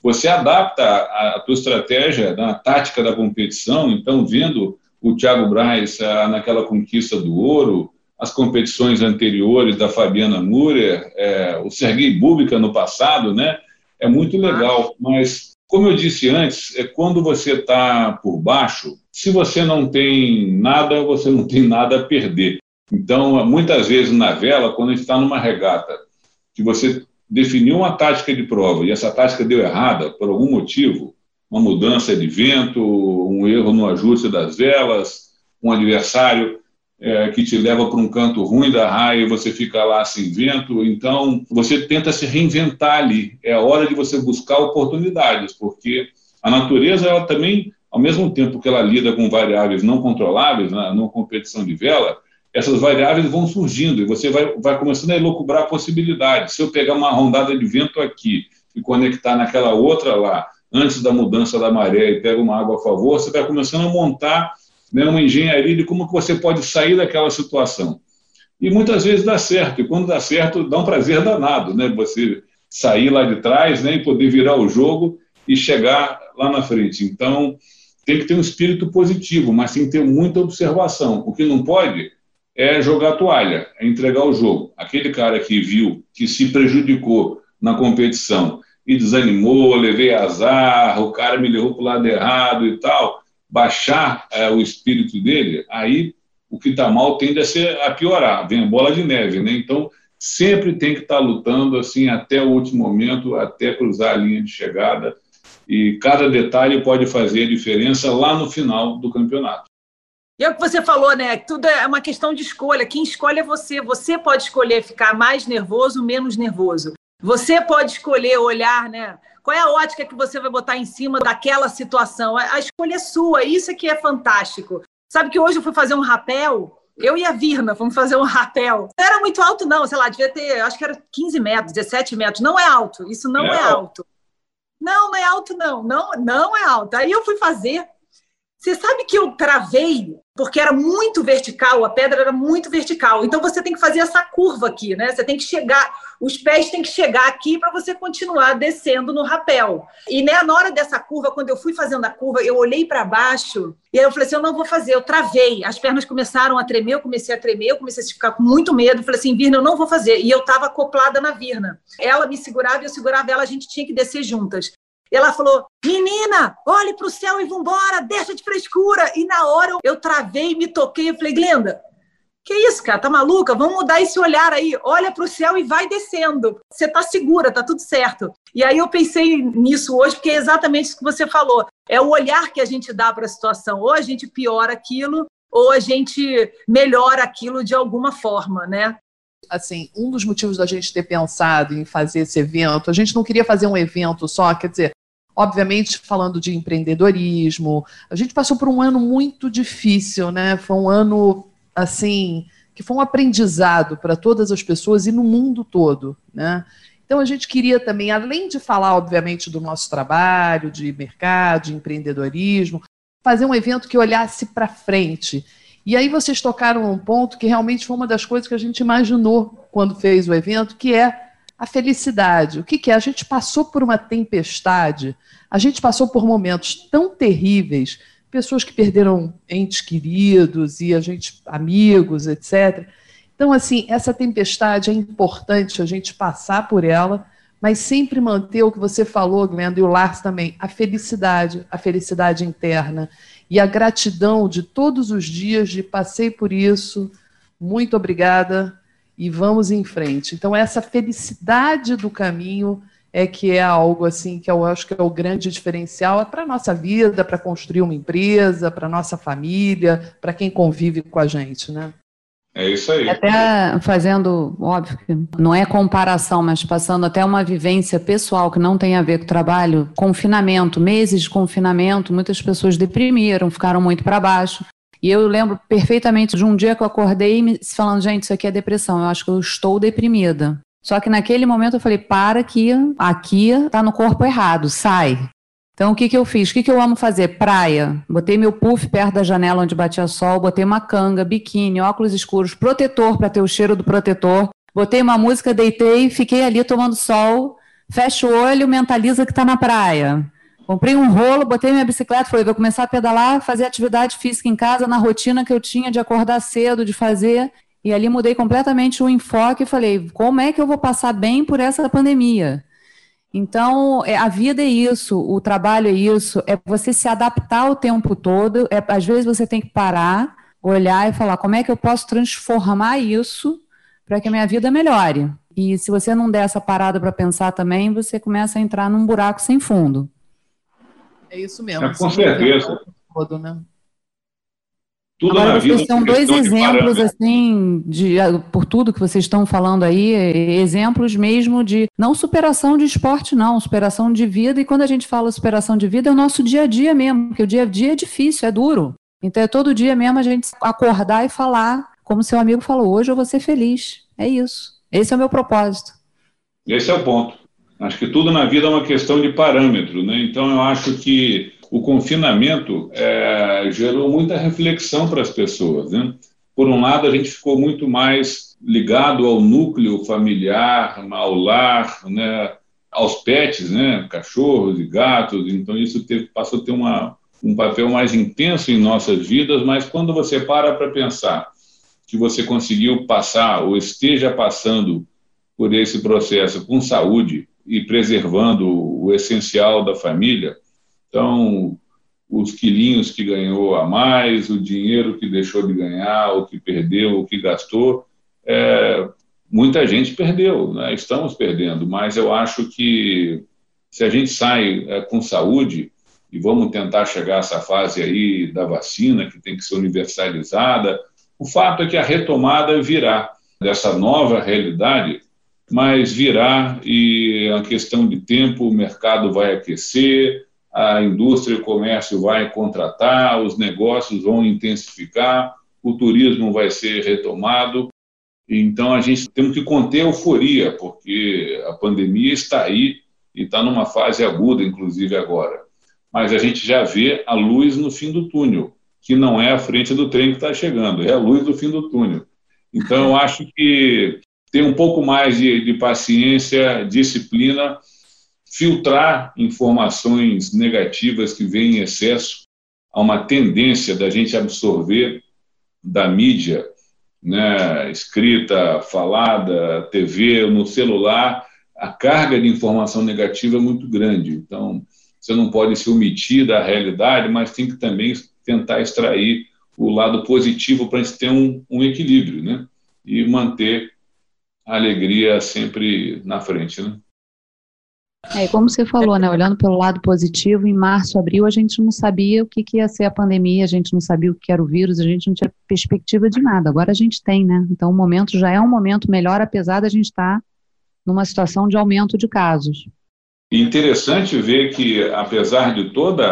você adapta a, a tua estratégia na tática da competição. Então, vendo o Thiago Braz ah, naquela conquista do ouro, as competições anteriores da Fabiana Murer, é, o Sergei Bubika no passado, né? É muito legal, mas como eu disse antes, é quando você está por baixo, se você não tem nada, você não tem nada a perder. Então, muitas vezes na vela, quando a gente está numa regata, que você definiu uma tática de prova e essa tática deu errada por algum motivo, uma mudança de vento, um erro no ajuste das velas, um adversário é, que te leva para um canto ruim da raia e você fica lá sem vento. Então, você tenta se reinventar ali. É hora de você buscar oportunidades, porque a natureza, ela também, ao mesmo tempo que ela lida com variáveis não controláveis, na, né, numa competição de vela, essas variáveis vão surgindo e você vai, vai começando a elocubrar possibilidades. Se eu pegar uma rondada de vento aqui e conectar naquela outra lá, antes da mudança da maré e pega uma água a favor, você vai começando a montar né, uma engenharia de como você pode sair daquela situação. E muitas vezes dá certo, e quando dá certo, dá um prazer danado, né? Você sair lá de trás né, e poder virar o jogo e chegar lá na frente. Então, tem que ter um espírito positivo, mas tem que ter muita observação. O que não pode é jogar a toalha, é entregar o jogo. Aquele cara que viu que se prejudicou na competição e desanimou, levei azar, o cara me levou para o lado errado e tal, baixar é, o espírito dele, aí o que está mal tende a, ser, a piorar, vem a bola de neve, né? Então, sempre tem que estar tá lutando assim até o último momento, até cruzar a linha de chegada, e cada detalhe pode fazer a diferença lá no final do campeonato. E é o que você falou, né? Tudo é uma questão de escolha. Quem escolhe é você. Você pode escolher ficar mais nervoso, menos nervoso. Você pode escolher olhar, né? Qual é a ótica que você vai botar em cima daquela situação? A escolha é sua, isso é que é fantástico. Sabe que hoje eu fui fazer um rapel, eu e a Virna fomos fazer um rapel. Não era muito alto, não, sei lá, devia ter, acho que era 15 metros, 17 metros. Não é alto, isso não é, é alto. Não, não é alto, não. Não, não é alto. Aí eu fui fazer. Você sabe que eu travei porque era muito vertical, a pedra era muito vertical. Então você tem que fazer essa curva aqui, né? Você tem que chegar, os pés têm que chegar aqui para você continuar descendo no rapel. E né, na hora dessa curva, quando eu fui fazendo a curva, eu olhei para baixo e aí eu falei assim: eu não vou fazer, eu travei. As pernas começaram a tremer, eu comecei a tremer, eu comecei a ficar com muito medo. Falei assim: Virna, eu não vou fazer. E eu estava acoplada na Virna. Ela me segurava e eu segurava ela, a gente tinha que descer juntas. Ela falou: Menina, olhe para o céu e vambora, deixa de frescura. E na hora eu travei, me toquei e falei: Glenda, que isso, cara? Tá maluca? Vamos mudar esse olhar aí. Olha para o céu e vai descendo. Você tá segura, tá tudo certo. E aí eu pensei nisso hoje, porque é exatamente isso que você falou. É o olhar que a gente dá para a situação. Ou a gente piora aquilo, ou a gente melhora aquilo de alguma forma, né? Assim, um dos motivos da gente ter pensado em fazer esse evento, a gente não queria fazer um evento só, quer dizer, obviamente falando de empreendedorismo. A gente passou por um ano muito difícil, né? Foi um ano assim que foi um aprendizado para todas as pessoas e no mundo todo, né? Então a gente queria também, além de falar obviamente do nosso trabalho, de mercado, de empreendedorismo, fazer um evento que olhasse para frente. E aí vocês tocaram um ponto que realmente foi uma das coisas que a gente imaginou quando fez o evento, que é a felicidade. O que, que é? A gente passou por uma tempestade, a gente passou por momentos tão terríveis, pessoas que perderam entes queridos e a gente amigos, etc. Então, assim, essa tempestade é importante a gente passar por ela, mas sempre manter o que você falou, Glenda, e o Lars também, a felicidade, a felicidade interna e a gratidão de todos os dias de passei por isso. Muito obrigada e vamos em frente. Então, essa felicidade do caminho é que é algo assim que eu acho que é o grande diferencial é para a nossa vida, para construir uma empresa, para a nossa família, para quem convive com a gente, né? É isso aí. Até fazendo, óbvio que não é comparação, mas passando até uma vivência pessoal que não tem a ver com o trabalho, confinamento, meses de confinamento, muitas pessoas deprimiram, ficaram muito para baixo. E eu lembro perfeitamente de um dia que eu acordei me falando, gente, isso aqui é depressão, eu acho que eu estou deprimida. Só que naquele momento eu falei, para que aqui tá no corpo errado, sai. Então o que, que eu fiz? O que, que eu amo fazer? Praia. Botei meu puff perto da janela onde batia sol, botei uma canga, biquíni, óculos escuros, protetor para ter o cheiro do protetor. Botei uma música, deitei, fiquei ali tomando sol, fecha o olho, mentaliza que tá na praia. Comprei um rolo, botei minha bicicleta, falei, vou começar a pedalar, fazer atividade física em casa, na rotina que eu tinha de acordar cedo, de fazer. E ali mudei completamente o enfoque e falei, como é que eu vou passar bem por essa pandemia? Então, é, a vida é isso, o trabalho é isso, é você se adaptar o tempo todo. É, às vezes você tem que parar, olhar e falar como é que eu posso transformar isso para que a minha vida melhore. E se você não der essa parada para pensar também, você começa a entrar num buraco sem fundo. É isso mesmo. É, com certeza. Todo, né? Tudo Agora, vocês vida são é dois exemplos, assim, de, por tudo que vocês estão falando aí, exemplos mesmo de, não superação de esporte, não, superação de vida. E quando a gente fala superação de vida, é o nosso dia a dia mesmo, porque o dia a dia é difícil, é duro. Então é todo dia mesmo a gente acordar e falar, como seu amigo falou, hoje eu vou ser feliz. É isso. Esse é o meu propósito. Esse é o ponto. Acho que tudo na vida é uma questão de parâmetro, né? Então eu acho que o confinamento é, gerou muita reflexão para as pessoas, né? Por um lado, a gente ficou muito mais ligado ao núcleo familiar, ao lar, né? Aos pets, né? Cachorros e gatos. Então isso teve, passou a ter uma, um papel mais intenso em nossas vidas. Mas quando você para para pensar que você conseguiu passar ou esteja passando por esse processo com saúde e preservando o essencial da família. Então, os quilinhos que ganhou a mais, o dinheiro que deixou de ganhar, o que perdeu, o que gastou, é, muita gente perdeu, né? estamos perdendo, mas eu acho que se a gente sai é, com saúde e vamos tentar chegar a essa fase aí da vacina, que tem que ser universalizada, o fato é que a retomada virá dessa nova realidade mas virá e a questão de tempo, o mercado vai aquecer, a indústria e o comércio vai contratar, os negócios vão intensificar, o turismo vai ser retomado. Então a gente tem que conter a euforia, porque a pandemia está aí e está numa fase aguda, inclusive agora. Mas a gente já vê a luz no fim do túnel, que não é a frente do trem que está chegando, é a luz do fim do túnel. Então eu acho que ter um pouco mais de, de, paciência, disciplina, filtrar informações negativas que vêm em excesso. Há uma tendência da gente absorver da mídia, né, escrita, falada, TV, no celular, a carga de informação negativa é muito grande. Então, você não pode se omitir da realidade, mas tem que também tentar extrair o lado positivo para a gente ter um, um equilíbrio, né? E manter a alegria sempre na frente, né? É, como você falou, né? Olhando pelo lado positivo, em março, abril, a gente não sabia o que, que ia ser a pandemia, a gente não sabia o que era o vírus, a gente não tinha perspectiva de nada. Agora a gente tem, né? Então o momento já é um momento melhor, apesar da gente estar numa situação de aumento de casos. Interessante ver que, apesar de todo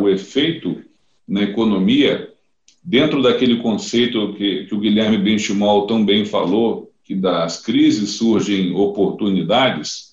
o efeito na economia, dentro daquele conceito que, que o Guilherme Benchimol tão bem falou, que das crises surgem oportunidades,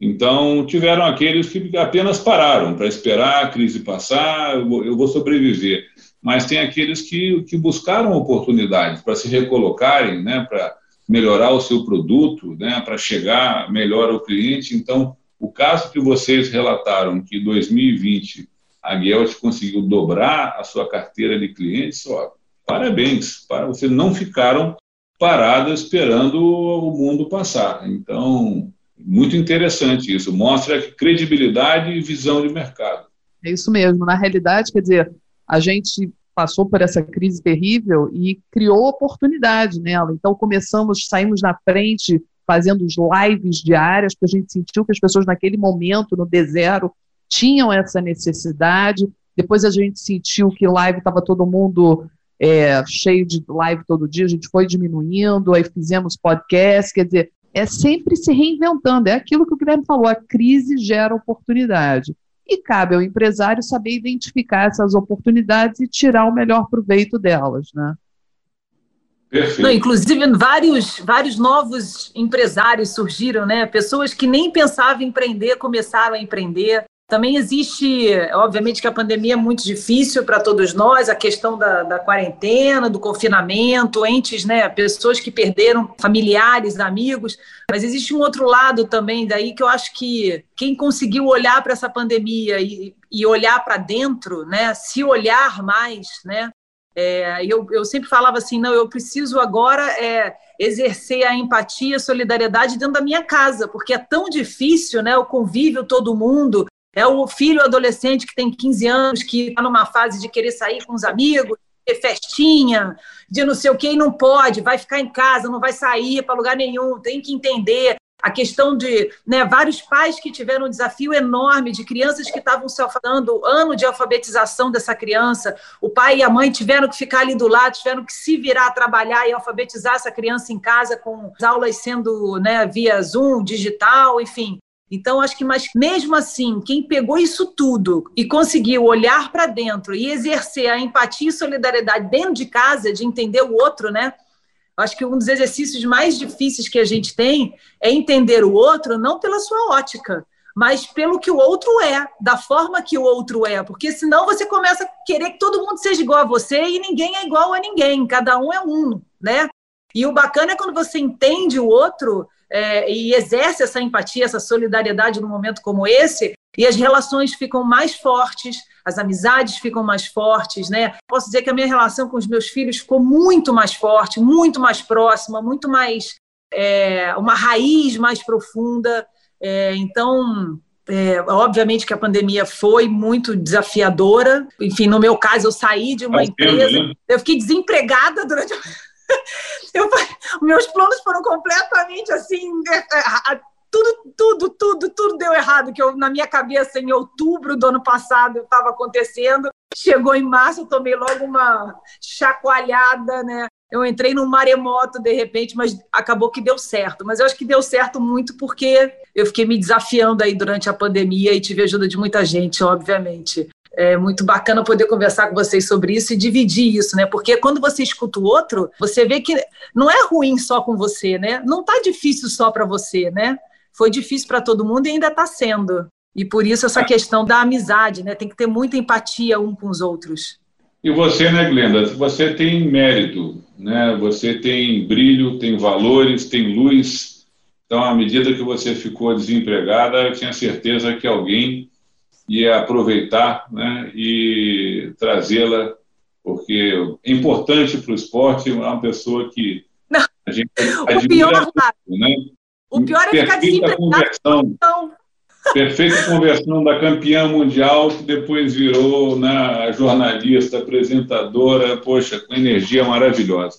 então tiveram aqueles que apenas pararam para esperar a crise passar, eu vou, eu vou sobreviver. Mas tem aqueles que, que buscaram oportunidades para se recolocarem, né, para melhorar o seu produto, né, para chegar melhor ao cliente. Então, o caso que vocês relataram, que em 2020 a Guelt conseguiu dobrar a sua carteira de clientes, ó, parabéns, para vocês não ficaram paradas esperando o mundo passar. Então, muito interessante isso. Mostra credibilidade e visão de mercado. É isso mesmo. Na realidade, quer dizer, a gente passou por essa crise terrível e criou oportunidade nela. Então, começamos, saímos na frente fazendo os lives diárias, porque a gente sentiu que as pessoas naquele momento, no D0, tinham essa necessidade. Depois a gente sentiu que live estava todo mundo é, cheio de live todo dia, a gente foi diminuindo, aí fizemos podcast, quer dizer, é sempre se reinventando, é aquilo que o Guilherme falou, a crise gera oportunidade. E cabe ao empresário saber identificar essas oportunidades e tirar o melhor proveito delas, né? Perfeito. Não, inclusive, vários, vários novos empresários surgiram, né? Pessoas que nem pensavam em empreender começaram a empreender. Também existe, obviamente, que a pandemia é muito difícil para todos nós, a questão da, da, quarentena, do confinamento, entes, né, pessoas que perderam familiares, amigos, mas existe um outro lado também daí que eu acho que quem conseguiu olhar para essa pandemia e, e olhar para dentro, né, se olhar mais, né, é, eu, eu sempre falava assim, não, eu preciso agora é, exercer a empatia, a solidariedade dentro da minha casa, porque é tão difícil, né, o convívio todo mundo, é o filho adolescente que tem 15 anos, que está numa fase de querer sair com os amigos, ter festinha, de não sei o que, e não pode, vai ficar em casa, não vai sair para lugar nenhum, tem que entender a questão de né, vários pais que tiveram um desafio enorme de crianças que estavam se ano de alfabetização dessa criança, o pai e a mãe tiveram que ficar ali do lado, tiveram que se virar a trabalhar e alfabetizar essa criança em casa com as aulas sendo né, via Zoom, digital, enfim. Então, acho que, mas mesmo assim, quem pegou isso tudo e conseguiu olhar para dentro e exercer a empatia e solidariedade dentro de casa, de entender o outro, né? Acho que um dos exercícios mais difíceis que a gente tem é entender o outro não pela sua ótica, mas pelo que o outro é, da forma que o outro é, porque senão você começa a querer que todo mundo seja igual a você e ninguém é igual a ninguém, cada um é um, né? E o bacana é quando você entende o outro é, e exerce essa empatia, essa solidariedade num momento como esse, e as relações ficam mais fortes, as amizades ficam mais fortes, né? Posso dizer que a minha relação com os meus filhos ficou muito mais forte, muito mais próxima, muito mais é, uma raiz mais profunda. É, então, é, obviamente que a pandemia foi muito desafiadora. Enfim, no meu caso, eu saí de uma empresa, né? eu fiquei desempregada durante. eu, meus planos foram completamente assim é, é, tudo, tudo, tudo, tudo deu errado, que eu, na minha cabeça, em outubro do ano passado, estava acontecendo. Chegou em março, eu tomei logo uma chacoalhada, né? Eu entrei num maremoto de repente, mas acabou que deu certo. Mas eu acho que deu certo muito porque eu fiquei me desafiando aí durante a pandemia e tive ajuda de muita gente, obviamente. É muito bacana poder conversar com vocês sobre isso e dividir isso, né? Porque quando você escuta o outro, você vê que não é ruim só com você, né? Não tá difícil só para você, né? foi difícil para todo mundo e ainda está sendo. E por isso essa questão da amizade, né? Tem que ter muita empatia um com os outros. E você, né, Glenda? Você tem mérito, né? Você tem brilho, tem valores, tem luz. Então, à medida que você ficou desempregada, eu tinha certeza que alguém ia aproveitar, né? E trazê-la, porque é importante para o esporte uma pessoa que Não. a gente o pior, muito, né? O pior é ficar desempregado. Perfeita conversão da campeã mundial, que depois virou né, jornalista, apresentadora, poxa, com energia maravilhosa.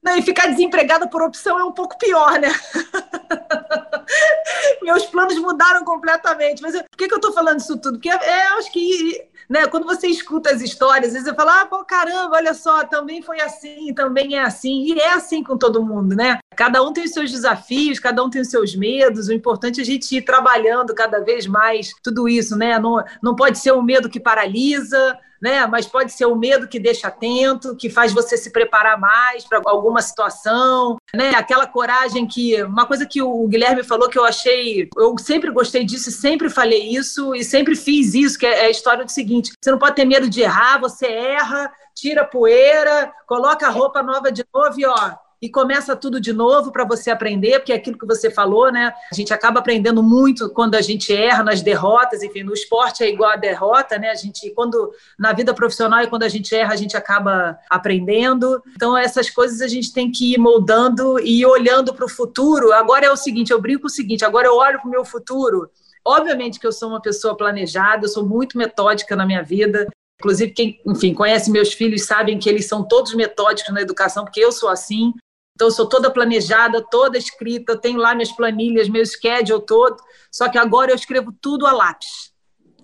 Não, e ficar desempregada por opção é um pouco pior, né? Meus planos mudaram completamente. Mas por que, que eu estou falando isso tudo? Porque é, acho que né? Quando você escuta as histórias, às vezes você fala, ah, pô, caramba, olha só, também foi assim, também é assim, e é assim com todo mundo, né? Cada um tem os seus desafios, cada um tem os seus medos, o importante é a gente ir trabalhando cada vez mais tudo isso, né? Não, não pode ser um medo que paralisa, né? Mas pode ser o medo que deixa atento, que faz você se preparar mais para alguma situação, né? Aquela coragem que uma coisa que o Guilherme falou que eu achei, eu sempre gostei disso, sempre falei isso e sempre fiz isso, que é a história do seguinte: você não pode ter medo de errar, você erra, tira poeira, coloca a roupa nova de novo e ó, e começa tudo de novo para você aprender, porque é aquilo que você falou, né? A gente acaba aprendendo muito quando a gente erra nas derrotas, enfim, no esporte é igual a derrota, né? A gente, quando na vida profissional e quando a gente erra, a gente acaba aprendendo. Então, essas coisas a gente tem que ir moldando e ir olhando para o futuro. Agora é o seguinte, eu brinco o seguinte, agora eu olho para o meu futuro. Obviamente que eu sou uma pessoa planejada, eu sou muito metódica na minha vida. Inclusive, quem, enfim, conhece meus filhos sabem que eles são todos metódicos na educação, porque eu sou assim. Então, eu sou toda planejada, toda escrita, tenho lá minhas planilhas, meu schedule todo, só que agora eu escrevo tudo a lápis.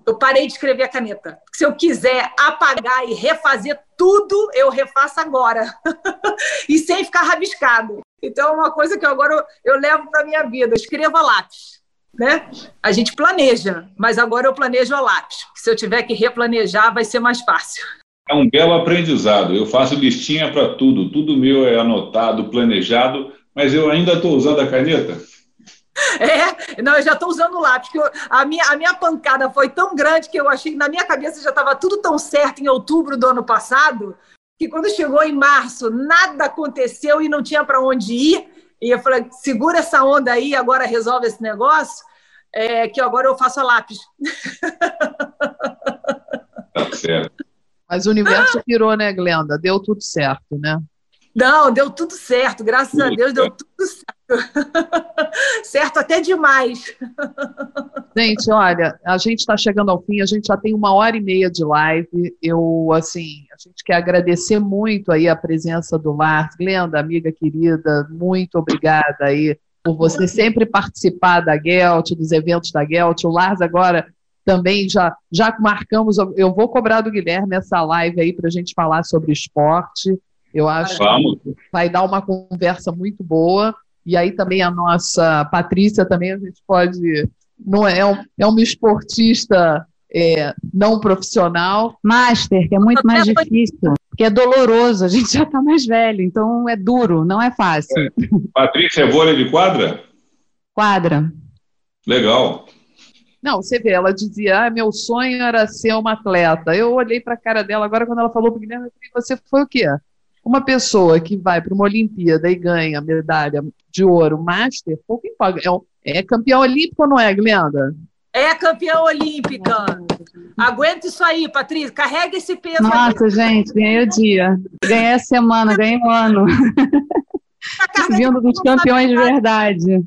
Eu parei de escrever a caneta. Se eu quiser apagar e refazer tudo, eu refaço agora. e sem ficar rabiscado. Então, é uma coisa que agora eu, eu levo para a minha vida. Eu escrevo a lápis. Né? A gente planeja, mas agora eu planejo a lápis. Se eu tiver que replanejar, vai ser mais fácil. É um belo aprendizado. Eu faço listinha para tudo, tudo meu é anotado, planejado, mas eu ainda estou usando a caneta. É, não, eu já estou usando o lápis, porque a, minha, a minha pancada foi tão grande que eu achei que na minha cabeça já estava tudo tão certo em outubro do ano passado, que quando chegou em março, nada aconteceu e não tinha para onde ir. E eu falei, segura essa onda aí, agora resolve esse negócio, é, que agora eu faço a lápis. Tá certo. Mas o universo virou, né, Glenda? Deu tudo certo, né? Não, deu tudo certo, graças a Deus deu tudo certo. certo até demais. Gente, olha, a gente está chegando ao fim, a gente já tem uma hora e meia de live. Eu, assim, a gente quer agradecer muito aí a presença do Lars. Glenda, amiga querida, muito obrigada aí por você sempre participar da Gelt, dos eventos da Gelt. O Lars agora também já, já marcamos, eu vou cobrar do Guilherme essa live aí para a gente falar sobre esporte. Eu acho Vamos. que vai dar uma conversa muito boa. E aí também a nossa Patrícia também a gente pode não é, é uma esportista é, não profissional. Master, que é muito mais difícil, porque é doloroso, a gente já está mais velho, então é duro, não é fácil. É. Patrícia, é vôlei de quadra? Quadra. Legal. Não, você vê, ela dizia, ah, meu sonho era ser uma atleta. Eu olhei para a cara dela, agora quando ela falou para o Guilherme, eu falei, você foi o quê? Uma pessoa que vai para uma Olimpíada e ganha medalha de ouro, master, pouco importa. É é campeã olímpica ou não é, Glenda? É campeã olímpica. Aguenta isso aí, Patrícia. Carrega esse peso. Nossa, aí. gente, ganhei o dia. Ganhei a semana, ganhei o ano. Tá Vindo dos campeões de verdade.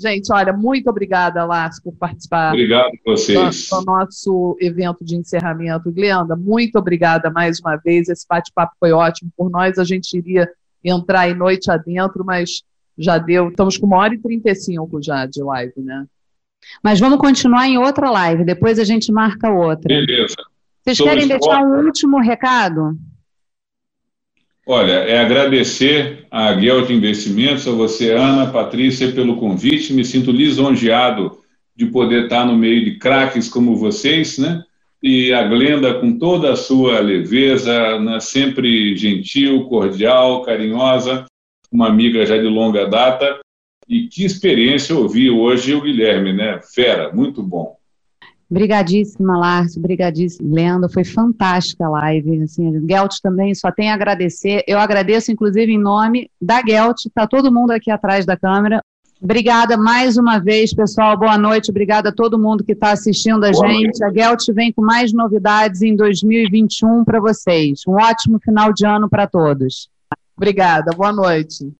Gente, olha, muito obrigada, Lars, por participar. Obrigado a vocês. Do, do nosso evento de encerramento. Glenda, muito obrigada mais uma vez. Esse bate-papo foi ótimo. Por nós, a gente iria entrar aí noite adentro, mas já deu, estamos com uma hora e 35 já de live, né? Mas vamos continuar em outra live, depois a gente marca outra. Beleza. Vocês Sobre querem deixar um último recado? Olha, é agradecer a Guel de Investimentos, a você, Ana, Patrícia, pelo convite. Me sinto lisonjeado de poder estar no meio de craques como vocês, né? E a Glenda, com toda a sua leveza, né? sempre gentil, cordial, carinhosa, uma amiga já de longa data. E que experiência ouvir hoje o Guilherme, né? Fera, muito bom. Obrigadíssima, Lárcio, obrigadíssima, Lenda, foi fantástica a live, assim, Gelt também, só tem a agradecer, eu agradeço inclusive em nome da Gelt, está todo mundo aqui atrás da câmera, obrigada mais uma vez, pessoal, boa noite, obrigada a todo mundo que está assistindo a boa gente, noite. a Gelt vem com mais novidades em 2021 para vocês, um ótimo final de ano para todos. Obrigada, boa noite.